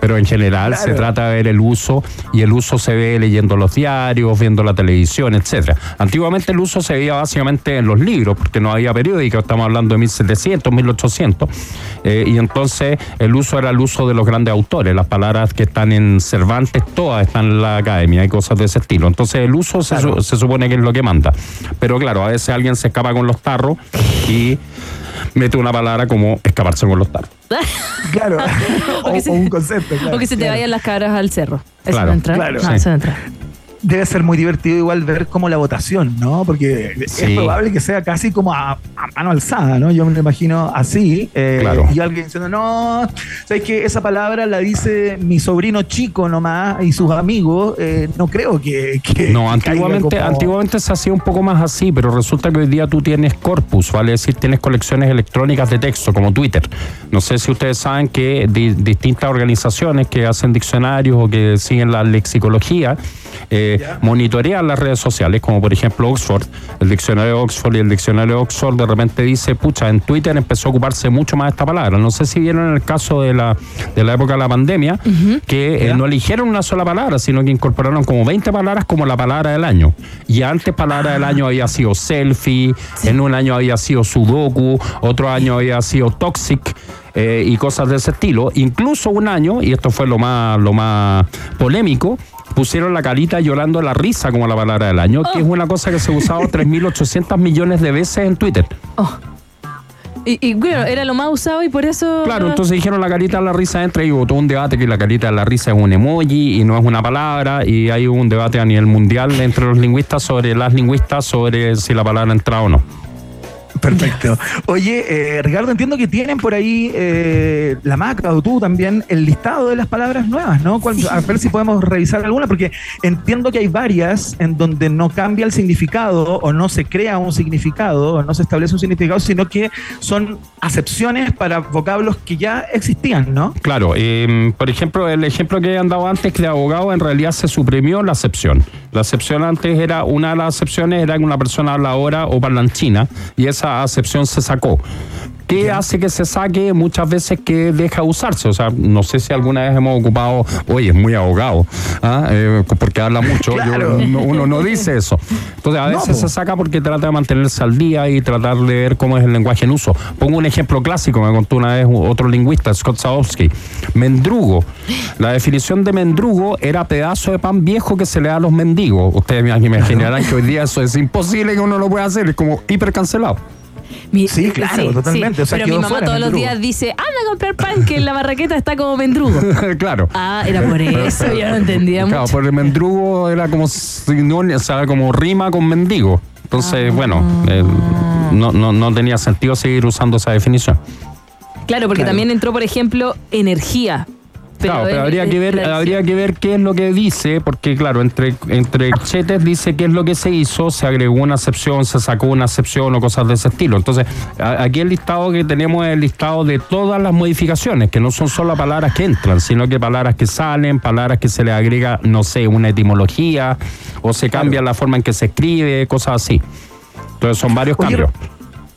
Pero en general se trata de ver el uso y el uso se ve leyendo los diarios, viendo la televisión, etcétera. Antiguamente el uso se veía básicamente en los libros, porque no había periódico, estamos hablando de 1700, 1800, eh, y entonces el uso era el uso de los grandes autores, las palabras que están en Cervantes, todas están en la academia, hay cosas de ese estilo. Entonces el uso se, su- se supone que es lo que manda. Pero claro, a veces alguien se escapa con los tarros y mete una palabra como escaparse con los tarros. Claro. O o, que se- o un concepto. claro, o que se te claro. vayan las cabras al cerro. ¿Eso Claro, no entra? claro, No, sí. eso no entra. Debe ser muy divertido igual ver como la votación, ¿no? Porque es probable que sea casi como a, a mano alzada, ¿no? Yo me lo imagino así. eh, Claro. Y alguien diciendo, no, ¿sabes que Esa palabra la dice mi sobrino chico nomás y sus amigos. eh, no creo que. que No, antiguamente, como- antiguamente se hacía un poco más así, pero resulta que hoy día tú tienes corpus, vale decir, tienes colecciones electrónicas de texto como Twitter. No sé si ustedes saben que di- distintas organizaciones que hacen diccionarios o que siguen la lexicología eh, monitorean las redes sociales, como por ejemplo Oxford, el diccionario de Oxford y el diccionario de Oxford de repente dice, pucha, en Twitter empezó a ocuparse mucho más esta palabra. No sé si vieron el caso de la, de la época de la pandemia, que eh, no eligieron una sola palabra, sino que incorporaron como 20 palabras como la palabra del año. Y antes palabra del año había sido selfie, en un año había sido sudoku, otro año había sido toxic. Eh, y cosas de ese estilo. Incluso un año, y esto fue lo más, lo más polémico, pusieron la carita llorando la risa como la palabra del año, que es una cosa que se ha usado 3.800 millones de veces en Twitter. Y, y, bueno, era lo más usado y por eso. Claro, entonces dijeron la carita de la risa entra y hubo todo un debate que la carita de la risa es un emoji y no es una palabra y hay un debate a nivel mundial entre los lingüistas sobre las lingüistas sobre si la palabra entra o no. Perfecto. Oye, eh, Ricardo, entiendo que tienen por ahí eh, la maca o tú también el listado de las palabras nuevas, ¿no? ¿Cuál- A ver si podemos revisar alguna, porque entiendo que hay varias en donde no cambia el significado o no se crea un significado o no se establece un significado, sino que son acepciones para vocablos que ya existían, ¿no? Claro, eh, por ejemplo, el ejemplo que han dado antes que de abogado en realidad se suprimió la acepción. La acepción antes era, una de las acepciones era que una persona habladora o parlanchina y esa acepción se sacó. ¿Qué hace que se saque? Muchas veces que deja usarse. O sea, no sé si alguna vez hemos ocupado, oye, es muy abogado, ¿ah? Eh, porque habla mucho. Yo- Claro. no- uno no dice eso. Entonces, a veces se saca porque trata de mantenerse al día y tratar de ver cómo es el lenguaje en uso. Pongo un ejemplo clásico, me contó una vez otro lingüista, Scott Sadowski. Mendrugo. La definición de mendrugo era pedazo de pan viejo que se le da a los mendigos. Ustedes me imaginarán que hoy día eso es imposible que uno lo pueda hacer, es como hiper cancelado. Mi- Sí, claro, totalmente. O sea, Pero mi mamá todos los días dice: anda a comprar pan, que en la barraqueta está como mendrugo. claro. Ah, era por eso, yo no entendía Claro, mucho. por el mendrugo era como o sea, como rima con mendigo. Entonces, Ah. bueno, eh, no, no, no tenía sentido seguir usando esa definición. Claro, porque Claro. también entró, por ejemplo, energía. Claro, pero habría que ver, habría que ver qué es lo que dice, porque claro, entre, entre chetes dice qué es lo que se hizo, se agregó una acepción, se sacó una acepción o cosas de ese estilo. Entonces, a- aquí el listado que tenemos es el listado de todas las modificaciones, que no son solo palabras que entran, sino que palabras que salen, palabras que se le agrega, no sé, una etimología, o se cambia la forma en que se escribe, cosas así. Entonces son varios Oye, cambios.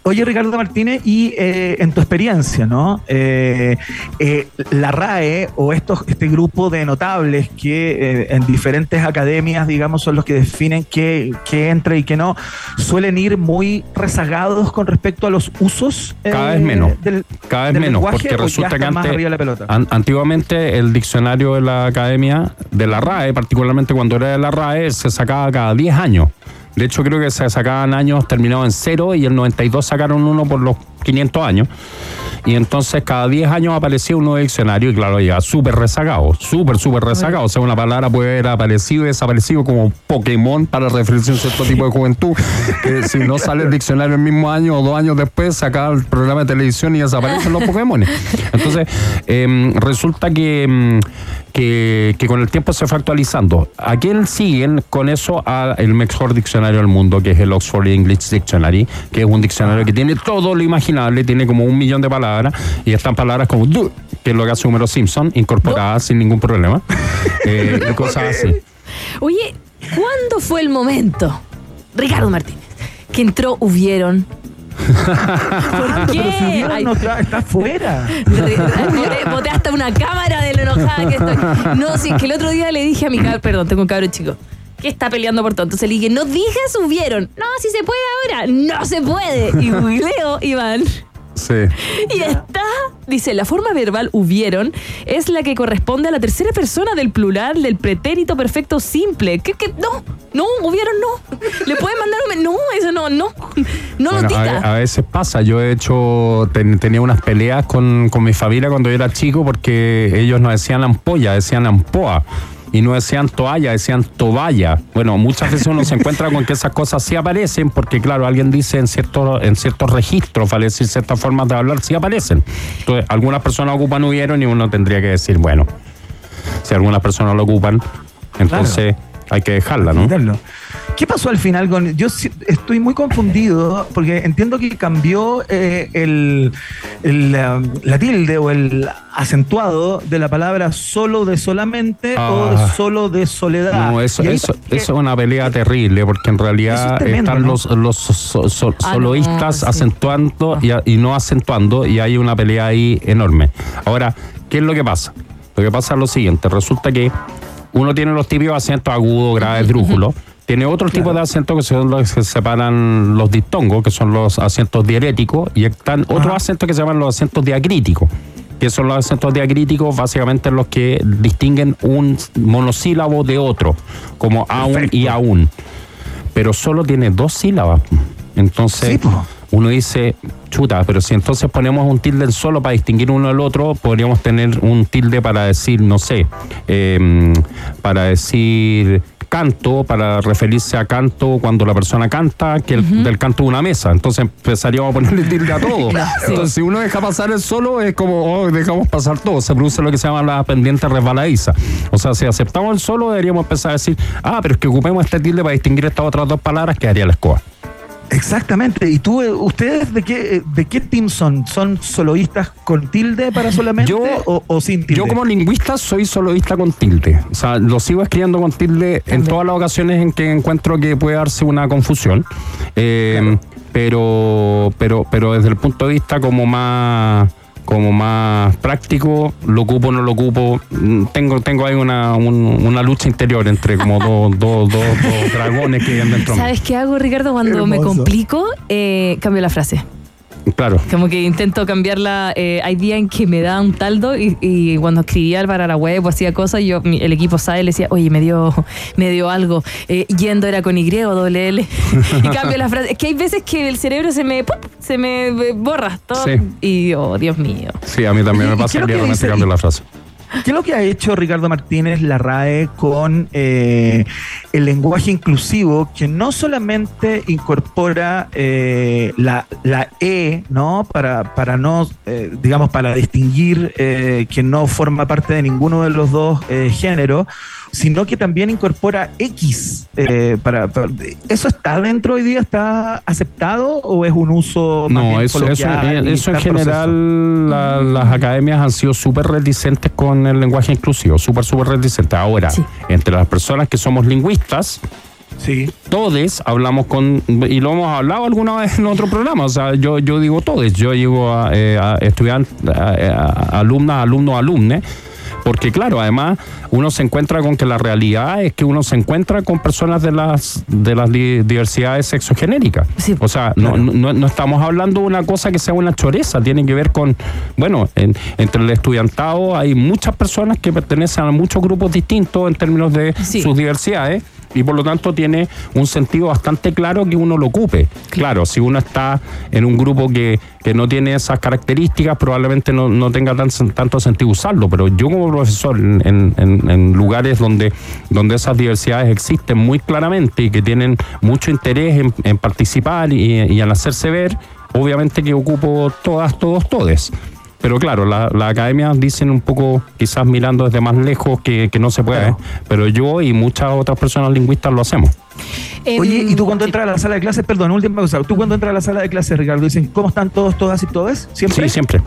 Oye, Ricardo Martínez, y eh, en tu experiencia, ¿no? Eh, eh, la RAE o estos, este grupo de notables que eh, en diferentes academias, digamos, son los que definen qué, qué entra y qué no, suelen ir muy rezagados con respecto a los usos. Cada vez menos. del- Cada vez del menos, porque resulta que antes, arriba de la pelota. an- antiguamente el diccionario de la academia, de la RAE, particularmente cuando era de la RAE, se sacaba cada 10 años. De hecho, creo que se sacaban años terminados en cero y el 92 sacaron uno por los 500 años. Y entonces cada 10 años aparecía un nuevo diccionario y claro, ya súper rezagado, súper, súper rezagado. O sea, una palabra puede haber aparecido y desaparecido como Pokémon para referirse a un cierto tipo de juventud. Que si no sale el diccionario el mismo año o dos años después, se acaba el programa de televisión y desaparecen los Pokémon. Entonces, em, resulta que, em, que, que con el tiempo se fue actualizando. ¿A quién siguen con eso? A el mejor diccionario del mundo, que es el Oxford English Dictionary, que es un diccionario que tiene todo lo imaginable, tiene como un millón de palabras, y están palabras como do, que es lo que hace Homero Simpson, incorporada sin ningún problema. Eh, y cosas así. Oye, ¿cuándo fue el momento, Ricardo Martínez, que entró Hubieron? ¿Por qué? Ay, no está, está fuera. Boté, boté hasta una cámara de lo enojada que estoy. No, sí, es que el otro día le dije a mi cabrón, perdón, tengo un cabrón chico, que está peleando por todo. Entonces le dije, no digas hubieron. No, si se puede ahora. No se puede. Y googleo, Iván. Sí. Y está, dice, la forma verbal hubieron es la que corresponde a la tercera persona del plural del pretérito perfecto simple. ¿Qué, qué? No, no, hubieron no. ¿Le pueden mandar un... No, eso no, no. No Bueno, lo a, veces pasa. Yo he hecho, ten- tenía unas peleas con, con mi familia cuando yo era chico porque ellos no decían ampolla, decían ampoa. Y no decían toalla, decían toballa. Bueno, muchas veces uno se encuentra con que esas cosas sí aparecen porque, claro, alguien dice en, cierto, en ciertos registros, vale decir, ciertas formas de hablar, sí aparecen. Entonces, algunas personas ocupan hubieron y uno tendría que decir, bueno, si algunas personas lo ocupan, entonces hay que dejarla, ¿no? Quitarlo. ¿Qué pasó al final con.? Yo estoy muy confundido porque entiendo que cambió eh, el, el, la, la tilde o el acentuado de la palabra solo de solamente o de Ah. solo de soledad. No, eso, es una pelea terrible, porque en realidad es tremendo, están ¿no? los, los so- so- Ah, soloístas no, sí. acentuando y no acentuando, y hay una pelea ahí enorme. Ahora, ¿qué es lo que pasa? Lo que pasa es lo siguiente: resulta que uno tiene los típicos acentos agudos, graves, drújulos. Tiene otro tipo de acentos que son los que separan los diptongos, que son los acentos diaréticos, y están otros Ajá. acentos que se llaman los acentos diacríticos, que son los acentos diacríticos básicamente los que distinguen un monosílabo de otro, como aún y aún. Pero solo tiene dos sílabas. Entonces, Sí, po. Uno dice, chuta, pero si entonces ponemos un tilde solo para distinguir uno del otro, podríamos tener un tilde para decir, no sé, em, para decir canto, para referirse a canto cuando la persona canta, que el, del canto de una mesa. Entonces empezaríamos a ponerle tilde a todo. Entonces, si uno deja pasar el solo, es como, oh, dejamos pasar todo. Se produce lo que se llama la pendiente resbaladiza. O sea, si aceptamos el solo, deberíamos empezar a decir, ah, pero es que ocupemos este tilde para distinguir estas otras dos palabras, que haría la escoba. Exactamente. ¿Y tú, eh, ustedes de qué, de qué team son? ¿Son soloístas con tilde para solamente Yo- o, o sin tilde? Yo como lingüista soy soloísta con tilde. O sea, lo sigo escribiendo con tilde en todas las ocasiones en que encuentro que puede darse una confusión. Eh, pero, pero, pero desde el punto de vista como más como más práctico, lo ocupo o no lo ocupo. Mm, Tengo, tengo ahí una, un- una lucha interior entre como dos, dos, dos, dos dragones que viven dentro. ¿Sabes qué hago, Ricardo? Cuando me complico, eh, cambio la frase. Claro. Como que intento cambiarla. eh, hay días en que me da un taldo y, y cuando escribía para la web o hacía cosas, yo, mi- el equipo sabe, le decía, oye, me dio, me dio algo. Eh, yendo era con Y o doble L. y cambio la frase. Es que hay veces que el cerebro se me, se me borra todo. Sí. Y, oh, Dios mío. Sí, a mí también ¿Y- me pasa que que realmente dice- cambio la frase. ¿Qué es lo que ha hecho Ricardo Martínez la RAE con eh, el lenguaje inclusivo que no solamente incorpora eh, la, la E, ¿no? Para, para no, eh, digamos, para distinguir que no forma parte de ninguno de los dos géneros, sino que también incorpora X. eh, para, para- ¿Eso está dentro hoy día? ¿Está aceptado o es un uso más No, bien eso, eso, en general la- las academias han sido súper reticentes con el lenguaje inclusivo, súper, súper reticentes. Ahora, Sí. entre las personas que somos lingüistas, Sí. todos hablamos con, y lo hemos hablado alguna vez en otro programa, o sea, yo, yo digo todos, yo digo a, eh, a estudiantes, a- a- alumnas, alumnos, alumnes, porque claro, además uno se encuentra con que la realidad es que uno se encuentra con personas de las de las di- diversidades sexogenéricas. Sí. O sea, no, no, no estamos hablando de una cosa que sea una choreza, tiene que ver con, bueno, en- entre el estudiantado hay muchas personas que pertenecen a muchos grupos distintos en términos de Sí. sus diversidades y por lo tanto tiene un sentido bastante claro que uno lo ocupe. Claro, si uno está en un grupo que, que no tiene esas características, probablemente no, no tenga tan, tanto sentido usarlo, pero yo como profesor en, en- lugares donde, donde esas diversidades existen muy claramente y que tienen mucho interés en, en participar y, y en hacerse ver, obviamente que ocupo todas, todos, todes. Pero claro, la- las academias dicen un poco, quizás mirando desde más lejos, que, que no se puede, Claro. pero yo y muchas otras personas lingüistas lo hacemos. Oye, Em, y tú cuando entras a la sala de clases, perdón, última cosa, tú cuando entras a la sala de clases, Ricardo, dicen, ¿cómo están todos, todas y todas? ¿Siempre? Sí, siempre.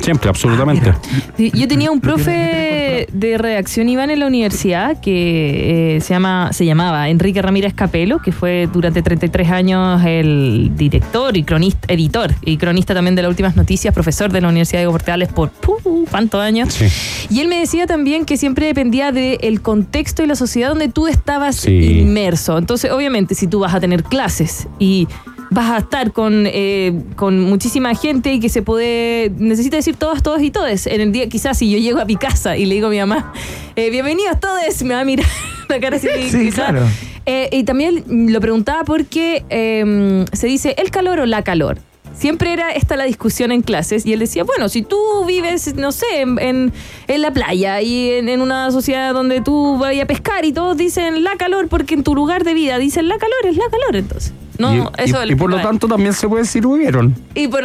Siempre, absolutamente. Sí, Yo tenía un profe de redacción Iván en la universidad que eh, se llama se llamaba Enrique Ramírez Capelo, que fue durante 33 años el director y cronista, editor y cronista también de las últimas noticias, profesor de la Universidad de Portales por ¡puh! cuántos años. Sí. Y él me decía también que siempre dependía del contexto y la sociedad donde tú estabas Sí. inmerso. Entonces, obviamente, si tú vas a tener clases y vas a estar con, eh, con muchísima gente y que se puede, necesita decir todas, todos y todes. En el día, quizás si yo llego a mi casa y le digo a mi mamá, eh, bienvenidos todos, me va a mirar la cara así. Sí, quizás. claro. Eh, y también lo preguntaba porque eh, se dice el calor o la calor. Siempre era esta la discusión en clases y él decía, bueno, si tú vives, no sé, en, en- en la playa y en, en una sociedad donde tú vayas a pescar y todos dicen la calor porque en tu lugar de vida dicen la calor, es la calor entonces. No, y, eso y- y por lo tanto también se puede decir hubieron. Y por.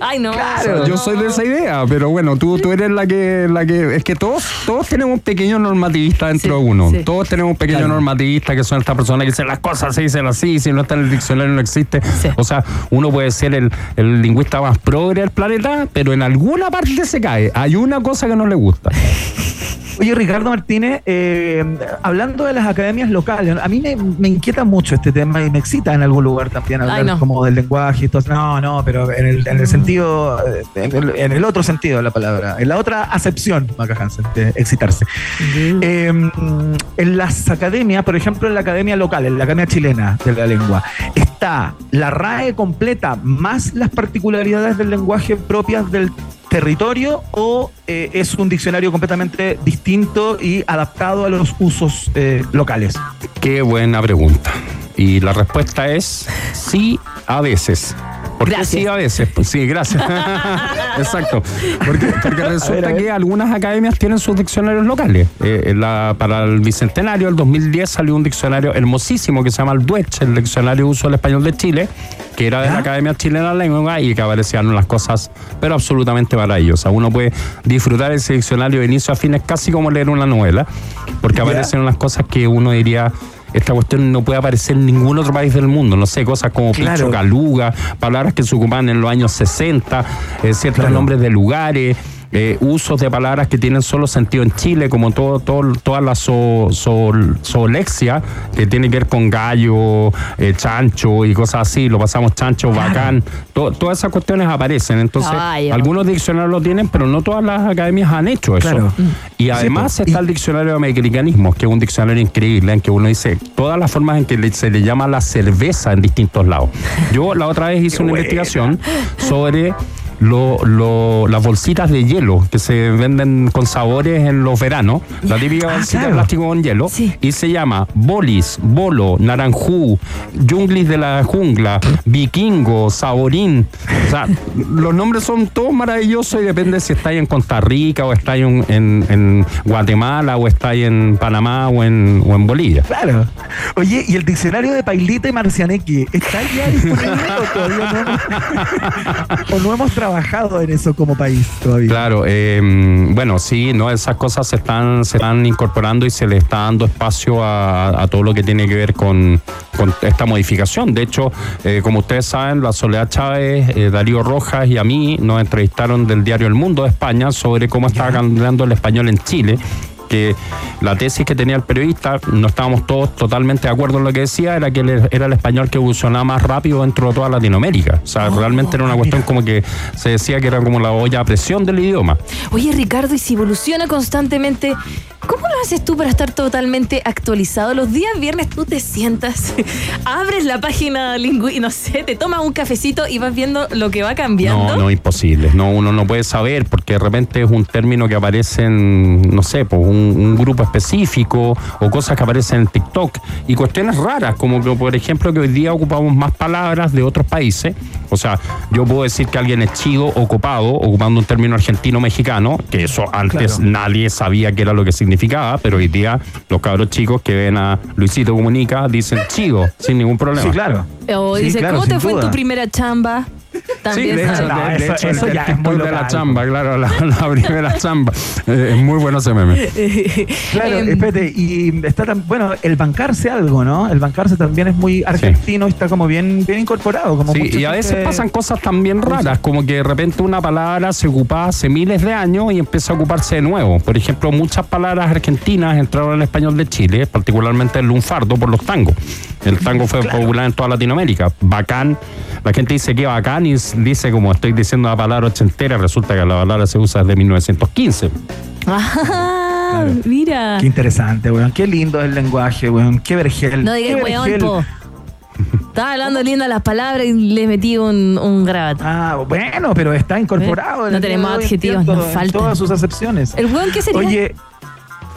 ¡Ay, no! ¡Ay, no! Yo soy de esa idea, pero bueno, tú, tú eres la que, la que. Es que todos, todos tenemos un pequeño normativista dentro Sí, de uno. sí. Todos tenemos un pequeño Claro. normativista que son estas personas que dicen las cosas se dicen así, si no está en el diccionario no existe. Sí. O sea, uno puede ser el, el lingüista más progre del planeta, pero en alguna parte se cae. Hay una cosa que no le gusta. Oye, Ricardo Martínez, eh, hablando de las academias locales, a mí me, me inquieta mucho este tema y me excita en algún lugar también hablar Ay, no. como del lenguaje y todo. No, no, pero en el, en el sentido, eh, en el, en el otro sentido de la palabra, en la otra acepción, Maca Hansen, de excitarse. Eh, en las academias, por ejemplo, en la academia local, en la academia chilena de la lengua, está la RAE completa más las particularidades del lenguaje propias del territorio o eh, es un diccionario completamente distinto y adaptado a los usos eh, locales? Qué buena pregunta. Y la respuesta es sí a veces. ¿Por qué Gracias. sí a veces? Pues sí, gracias. Exacto. Porque, porque resulta a ver. que algunas academias tienen sus diccionarios locales. Eh, en la- para el Bicentenario, el 2010, salió un diccionario hermosísimo que se llama el Duech, el Diccionario de Uso del Español de Chile, que era de la ¿Ya? Academia Chilena de la Lengua y que aparecían las cosas, pero absolutamente maravillosas. Uno puede disfrutar ese diccionario de inicio a fin, es casi como leer una novela, porque ¿Ya? aparecen unas cosas que uno diría esta cuestión no puede aparecer en ningún otro país del mundo. No sé, cosas como Claro. picho caluga, palabras que se ocupaban en los años 60, eh, ciertos Claro. nombres de lugares. Eh, usos de palabras que tienen solo sentido en Chile, como todo, todo, toda la so- que tiene que ver con gallo, eh, chancho y cosas así, lo pasamos chancho, bacán, to- todas esas cuestiones aparecen. Entonces, Caballo. algunos diccionarios lo tienen, pero no todas las academias han hecho eso. Claro. Y además Sí, está Y- el diccionario de americanismos, que es un diccionario increíble, en que uno dice todas las formas en que le- se le llama la cerveza en distintos lados. Yo la otra vez hice Qué una buena. investigación sobre lo- lo- las bolsitas de hielo que se venden con sabores en los veranos, la típica Ah, bolsita de plástico con hielo, Sí. y se llama bolis, bolo, naranjú, junglis de la jungla, vikingo, saborín. O sea, los nombres son todos maravillosos y depende si estáis en Costa Rica o estáis en, en- en Guatemala o estáis en Panamá o en, o en Bolivia. Claro. Oye, ¿y el diccionario de Pailita y Marcianeque está ya disponible o todavía no hemos, o no hemos trabajado en eso como país todavía? Claro, eh, bueno, sí, no, esas cosas se están, se están incorporando y se le está dando espacio a, a todo lo que tiene que ver con, con esta modificación. De hecho, eh, como ustedes saben, la Soledad Chávez, eh, Darío Rojas y a mí nos entrevistaron del diario El Mundo de España sobre cómo estaba cambiando el español en Chile que la tesis que tenía el periodista, no estábamos todos totalmente de acuerdo en lo que decía, era que el- era el español que evolucionaba más rápido dentro de toda Latinoamérica. O sea, realmente era una cuestión como que se decía que era como la olla a presión del idioma. Oye, Ricardo, y si evoluciona constantemente, ¿cómo lo haces tú para estar totalmente actualizado? Los días viernes tú te sientas, abres la página lingüística, y no sé, te tomas un cafecito y vas viendo lo que va cambiando. No, no, imposible. No, uno no puede saber porque de repente es un término que aparece en, no sé, pues un, un grupo específico o cosas que aparecen en TikTok y cuestiones raras, como que, por ejemplo, que hoy día ocupamos más palabras de otros países. O sea, yo puedo decir que alguien es chido o copado, ocupando un término argentino-mexicano, que eso antes Claro. nadie sabía qué era lo que significaba, pero hoy día los cabros chicos que ven a Luisito Comunica dicen chido, sin ningún problema. Sí, claro. O Sí, dice, claro, ¿cómo te fue en tu primera chamba? También de hecho, No, de, de eso- hecho, eso el ya es muy de la chamba, claro, la, la primera chamba. Eh, es muy bueno ese meme. Claro, Em, espérate, y está tan, bueno, el bancarse algo, ¿no? El bancarse también es muy argentino y está como bien, bien incorporado. Como Sí, y a veces pasan cosas también raras, como que de repente una palabra se ocupaba hace miles de años y empieza a ocuparse de nuevo. Por ejemplo, muchas palabras argentinas entraron al español de Chile, particularmente el lunfardo por los tangos. El tango fue popular en toda Latinoamérica. Bacán. La gente dice que bacán y dice como estoy diciendo la palabra ochentera, resulta que la palabra se usa desde 1915. Ah, mira. Qué interesante, weón. Qué lindo es el lenguaje, weón. Qué vergel. No qué digas weón, vergel. po. Estaba hablando lindas las palabras y le metí un, un grabato. Ah, bueno, pero está incorporado. Eh, en no tenemos adjetivos, nos en faltan. Todas sus acepciones. ¿El weón qué sería? Oye,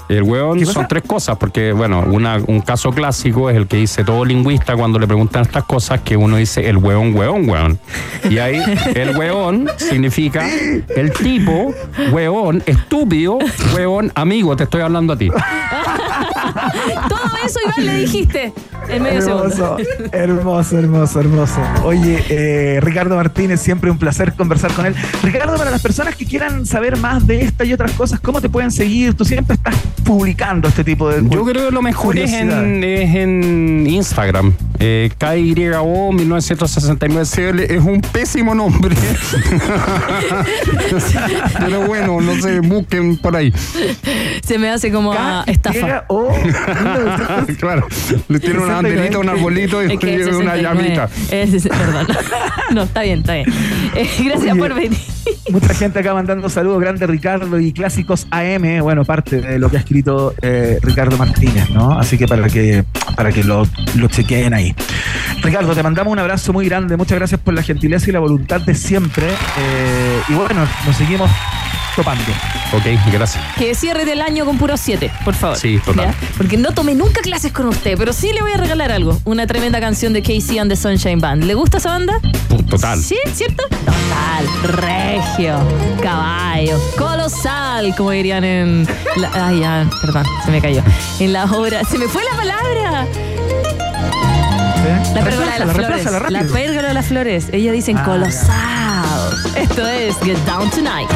El hueón ¿Qué son tres cosas, porque, bueno, una, un caso clásico es el que dice todo lingüista cuando le preguntan estas cosas, que uno dice el hueón, hueón, hueón. Y ahí el hueón significa el tipo, hueón, estúpido, hueón, amigo, te estoy hablando a ti. Todo eso, Iván, le dijiste. En medio segundo. hermoso, hermoso, hermoso, hermoso. Oye, eh, Ricardo Martínez, siempre un placer conversar con él. Ricardo, para las personas que quieran saber más de esta y otras cosas, ¿cómo te pueden seguir? Tú siempre estás publicando este tipo de. Yo creo que lo mejor es en, es en Instagram. Eh, KYO 1969CL es un pésimo nombre. Pero bueno, no sé, busquen por ahí. Se me hace como a estafa. O claro, le tiene una banderita, un arbolito y Es que una 69. llamita. Es- perdón. No, está bien, está bien. Eh, gracias Oye, por venir. Mucha gente acá mandando saludos, grande Ricardo y clásicos AM, bueno, parte de lo que ha escrito eh, Ricardo Martínez, ¿no? Así que para que, para que lo, lo chequeen ahí. Ricardo, te mandamos un abrazo muy grande, muchas gracias por la gentileza y la voluntad de siempre. eh, y bueno, nos seguimos topando. Ok, gracias. Que cierre del año con puro 7, por favor. Sí, total. ¿Ya? Porque no tomé nunca clases con usted, pero sí le voy a regalar algo. Una tremenda canción de Casey and the Sunshine Band. ¿Le gusta esa banda? Total. Sí, ¿cierto? Total. Regio. Caballo. Colosal, como dirían en. la- ay, ya, perdón, se me cayó. En la obra. ¡Se me fue la palabra! La pérgola de las flores. La pérgola de las flores. Ellos dicen Ah, colosal. Esto es Get Down Tonight.